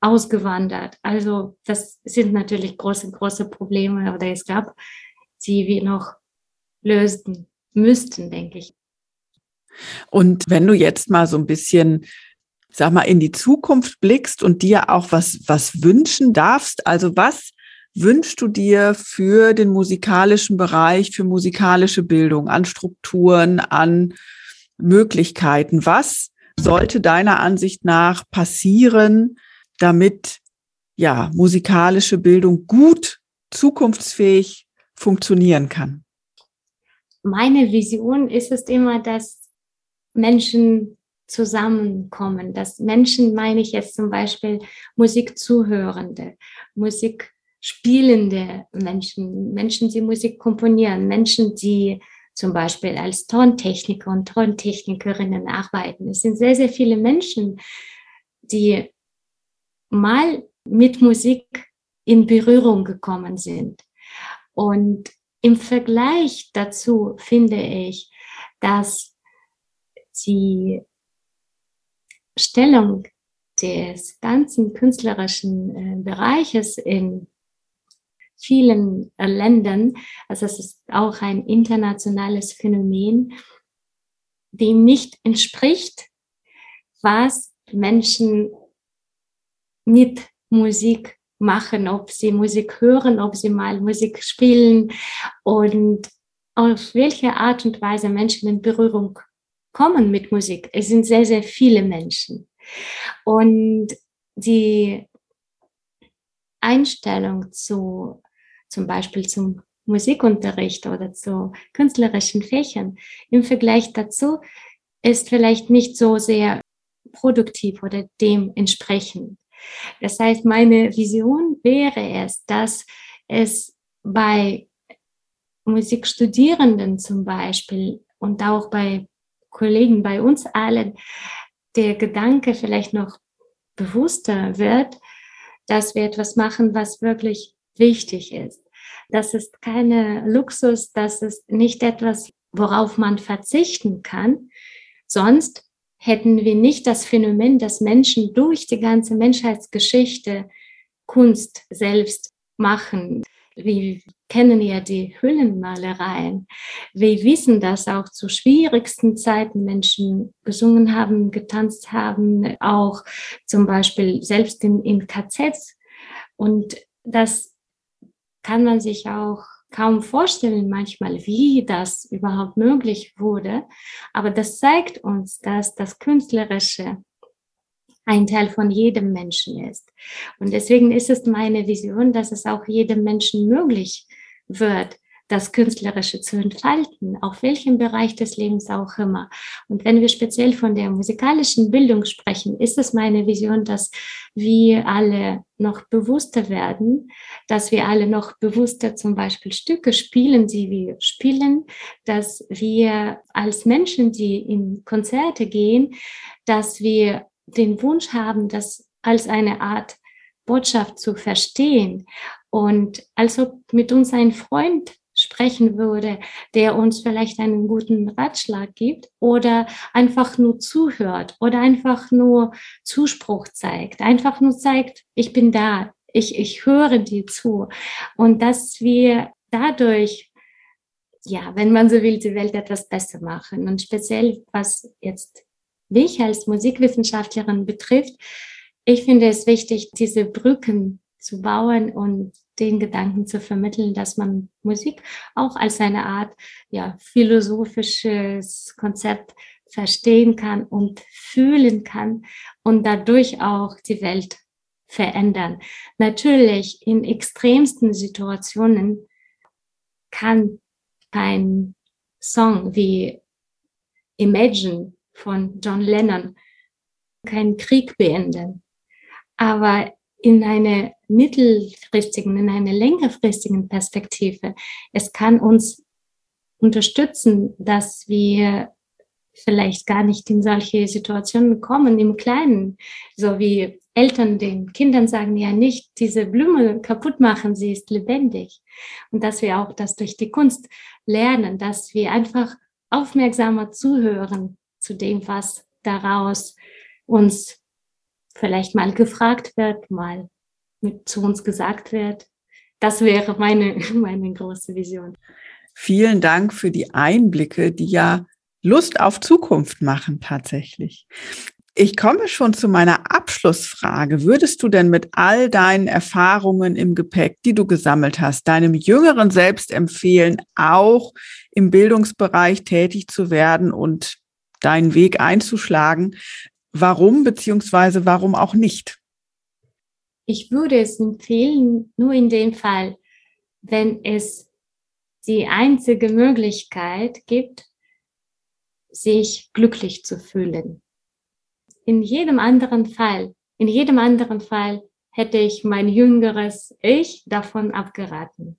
ausgewandert. Also das sind natürlich große, große Probleme oder es gab, die wir noch lösen müssten, denke ich. Und wenn du jetzt mal so ein bisschen sag mal, in die Zukunft blickst und dir auch was, was wünschen darfst. Also was wünschst du dir für den musikalischen Bereich, für musikalische Bildung, an Strukturen, an Möglichkeiten? Was sollte deiner Ansicht nach passieren, damit ja musikalische Bildung gut zukunftsfähig funktionieren kann? Meine Vision ist es immer, dass Menschen zusammenkommen, dass Menschen, meine ich jetzt zum Beispiel Musikzuhörende, Musik spielende Menschen, Menschen, die Musik komponieren, Menschen, die zum Beispiel als Tontechniker und Tontechnikerinnen arbeiten. Es sind sehr, sehr viele Menschen, die mal mit Musik in Berührung gekommen sind. Und im Vergleich dazu finde ich, dass die Stellung des ganzen künstlerischen äh, Bereiches in vielen äh, Ländern. Also es ist auch ein internationales Phänomen, dem nicht entspricht, was Menschen mit Musik machen, ob sie Musik hören, ob sie mal Musik spielen und auf welche Art und Weise Menschen in Berührung kommen mit Musik. Es sind sehr, sehr viele Menschen. Und die Einstellung zu zum Beispiel zum Musikunterricht oder zu künstlerischen Fächern im Vergleich dazu ist vielleicht nicht so sehr produktiv oder dementsprechend. Das heißt, meine Vision wäre es, dass es bei Musikstudierenden zum Beispiel und auch bei Kollegen, bei uns allen, der Gedanke vielleicht noch bewusster wird, dass wir etwas machen, was wirklich wichtig ist. Das ist keine Luxus, das ist nicht etwas, worauf man verzichten kann. Sonst hätten wir nicht das Phänomen, dass Menschen durch die ganze Menschheitsgeschichte Kunst selbst machen. Wir kennen ja die Hüllenmalereien. Wir wissen, dass auch zu schwierigsten Zeiten Menschen gesungen haben, getanzt haben, auch zum Beispiel selbst in, in KZs. Und das kann man sich auch kaum vorstellen manchmal, wie das überhaupt möglich wurde. Aber das zeigt uns, dass das Künstlerische ein Teil von jedem Menschen ist. Und deswegen ist es meine Vision, dass es auch jedem Menschen möglich wird, das Künstlerische zu entfalten, auf welchem Bereich des Lebens auch immer. Und wenn wir speziell von der musikalischen Bildung sprechen, ist es meine Vision, dass wir alle noch bewusster werden, dass wir alle noch bewusster zum Beispiel Stücke spielen, die wir spielen, dass wir als Menschen, die in Konzerte gehen, dass wir den Wunsch haben, das als eine Art Botschaft zu verstehen und als ob mit uns ein Freund sprechen würde, der uns vielleicht einen guten Ratschlag gibt oder einfach nur zuhört oder einfach nur Zuspruch zeigt, einfach nur zeigt, ich bin da, ich, ich höre dir zu und dass wir dadurch ja, wenn man so will, die Welt etwas besser machen. Und speziell, was jetzt mich als Musikwissenschaftlerin betrifft, ich finde es wichtig, diese Brücken zu bauen und den Gedanken zu vermitteln, dass man Musik auch als eine Art ja, philosophisches Konzept verstehen kann und fühlen kann und dadurch auch die Welt verändern. Natürlich in extremsten Situationen kann kein Song wie Imagine von John Lennon keinen Krieg beenden. Aber in einer mittelfristigen, in einer längerfristigen Perspektive, es kann uns unterstützen, dass wir vielleicht gar nicht in solche Situationen kommen im Kleinen, so wie Eltern den Kindern sagen ja nicht, diese Blume kaputt machen, sie ist lebendig. Und dass wir auch das durch die Kunst lernen, dass wir einfach aufmerksamer zuhören, zu dem, was daraus uns vielleicht mal gefragt wird, mal mit zu uns gesagt wird. Das wäre meine, (laughs) meine große Vision. Vielen Dank für die Einblicke, die ja Lust auf Zukunft machen tatsächlich. Ich komme schon zu meiner Abschlussfrage. Würdest du denn mit all deinen Erfahrungen im Gepäck, die du gesammelt hast, deinem jüngeren Selbst empfehlen, auch im Bildungsbereich tätig zu werden und deinen Weg einzuschlagen. Warum beziehungsweise warum auch nicht? Ich würde es empfehlen, nur in dem Fall, wenn es die einzige Möglichkeit gibt, sich glücklich zu fühlen. In jedem anderen Fall, in jedem anderen Fall hätte ich mein jüngeres Ich davon abgeraten.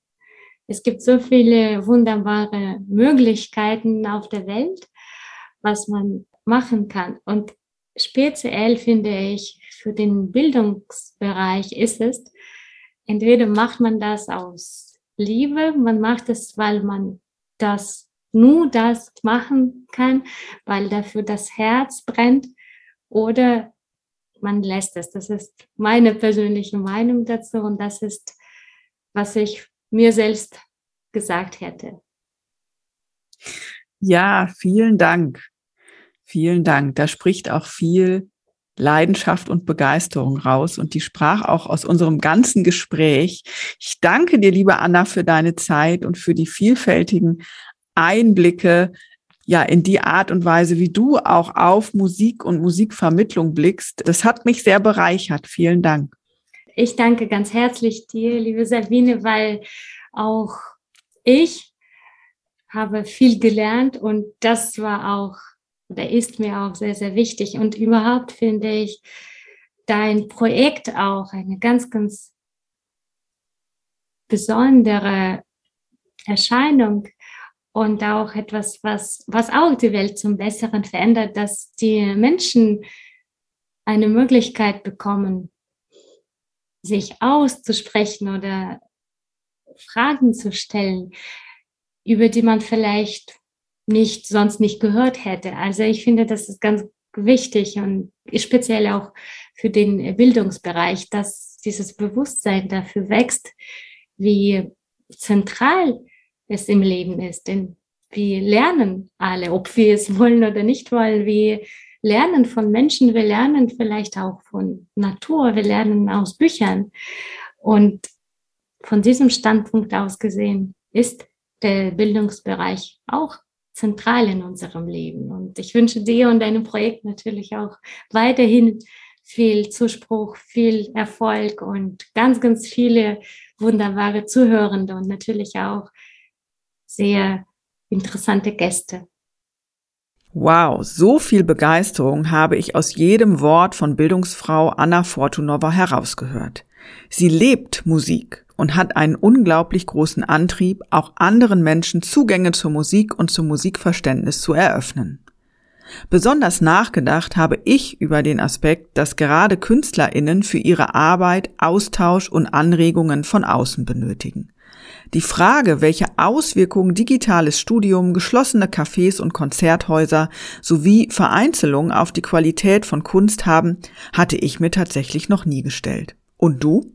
Es gibt so viele wunderbare Möglichkeiten auf der Welt was man machen kann. Und speziell finde ich für den Bildungsbereich ist es, entweder macht man das aus Liebe, man macht es, weil man das nur das machen kann, weil dafür das Herz brennt, oder man lässt es. Das ist meine persönliche Meinung dazu und das ist, was ich mir selbst gesagt hätte. Ja, vielen Dank. Vielen Dank. Da spricht auch viel Leidenschaft und Begeisterung raus und die sprach auch aus unserem ganzen Gespräch. Ich danke dir, liebe Anna, für deine Zeit und für die vielfältigen Einblicke, ja, in die Art und Weise, wie du auch auf Musik und Musikvermittlung blickst. Das hat mich sehr bereichert. Vielen Dank. Ich danke ganz herzlich dir, liebe Sabine, weil auch ich habe viel gelernt und das war auch der ist mir auch sehr, sehr wichtig. Und überhaupt finde ich dein Projekt auch eine ganz, ganz besondere Erscheinung und auch etwas, was, was auch die Welt zum Besseren verändert, dass die Menschen eine Möglichkeit bekommen, sich auszusprechen oder Fragen zu stellen, über die man vielleicht nicht sonst nicht gehört hätte. Also ich finde, das ist ganz wichtig und speziell auch für den Bildungsbereich, dass dieses Bewusstsein dafür wächst, wie zentral es im Leben ist. Denn wir lernen alle, ob wir es wollen oder nicht wollen. Wir lernen von Menschen, wir lernen vielleicht auch von Natur, wir lernen aus Büchern. Und von diesem Standpunkt aus gesehen ist der Bildungsbereich auch zentral in unserem Leben. Und ich wünsche dir und deinem Projekt natürlich auch weiterhin viel Zuspruch, viel Erfolg und ganz, ganz viele wunderbare Zuhörende und natürlich auch sehr interessante Gäste. Wow, so viel Begeisterung habe ich aus jedem Wort von Bildungsfrau Anna Fortunova herausgehört. Sie lebt Musik und hat einen unglaublich großen Antrieb, auch anderen Menschen Zugänge zur Musik und zum Musikverständnis zu eröffnen. Besonders nachgedacht habe ich über den Aspekt, dass gerade Künstlerinnen für ihre Arbeit Austausch und Anregungen von außen benötigen. Die Frage, welche Auswirkungen digitales Studium, geschlossene Cafés und Konzerthäuser sowie Vereinzelung auf die Qualität von Kunst haben, hatte ich mir tatsächlich noch nie gestellt. Und du?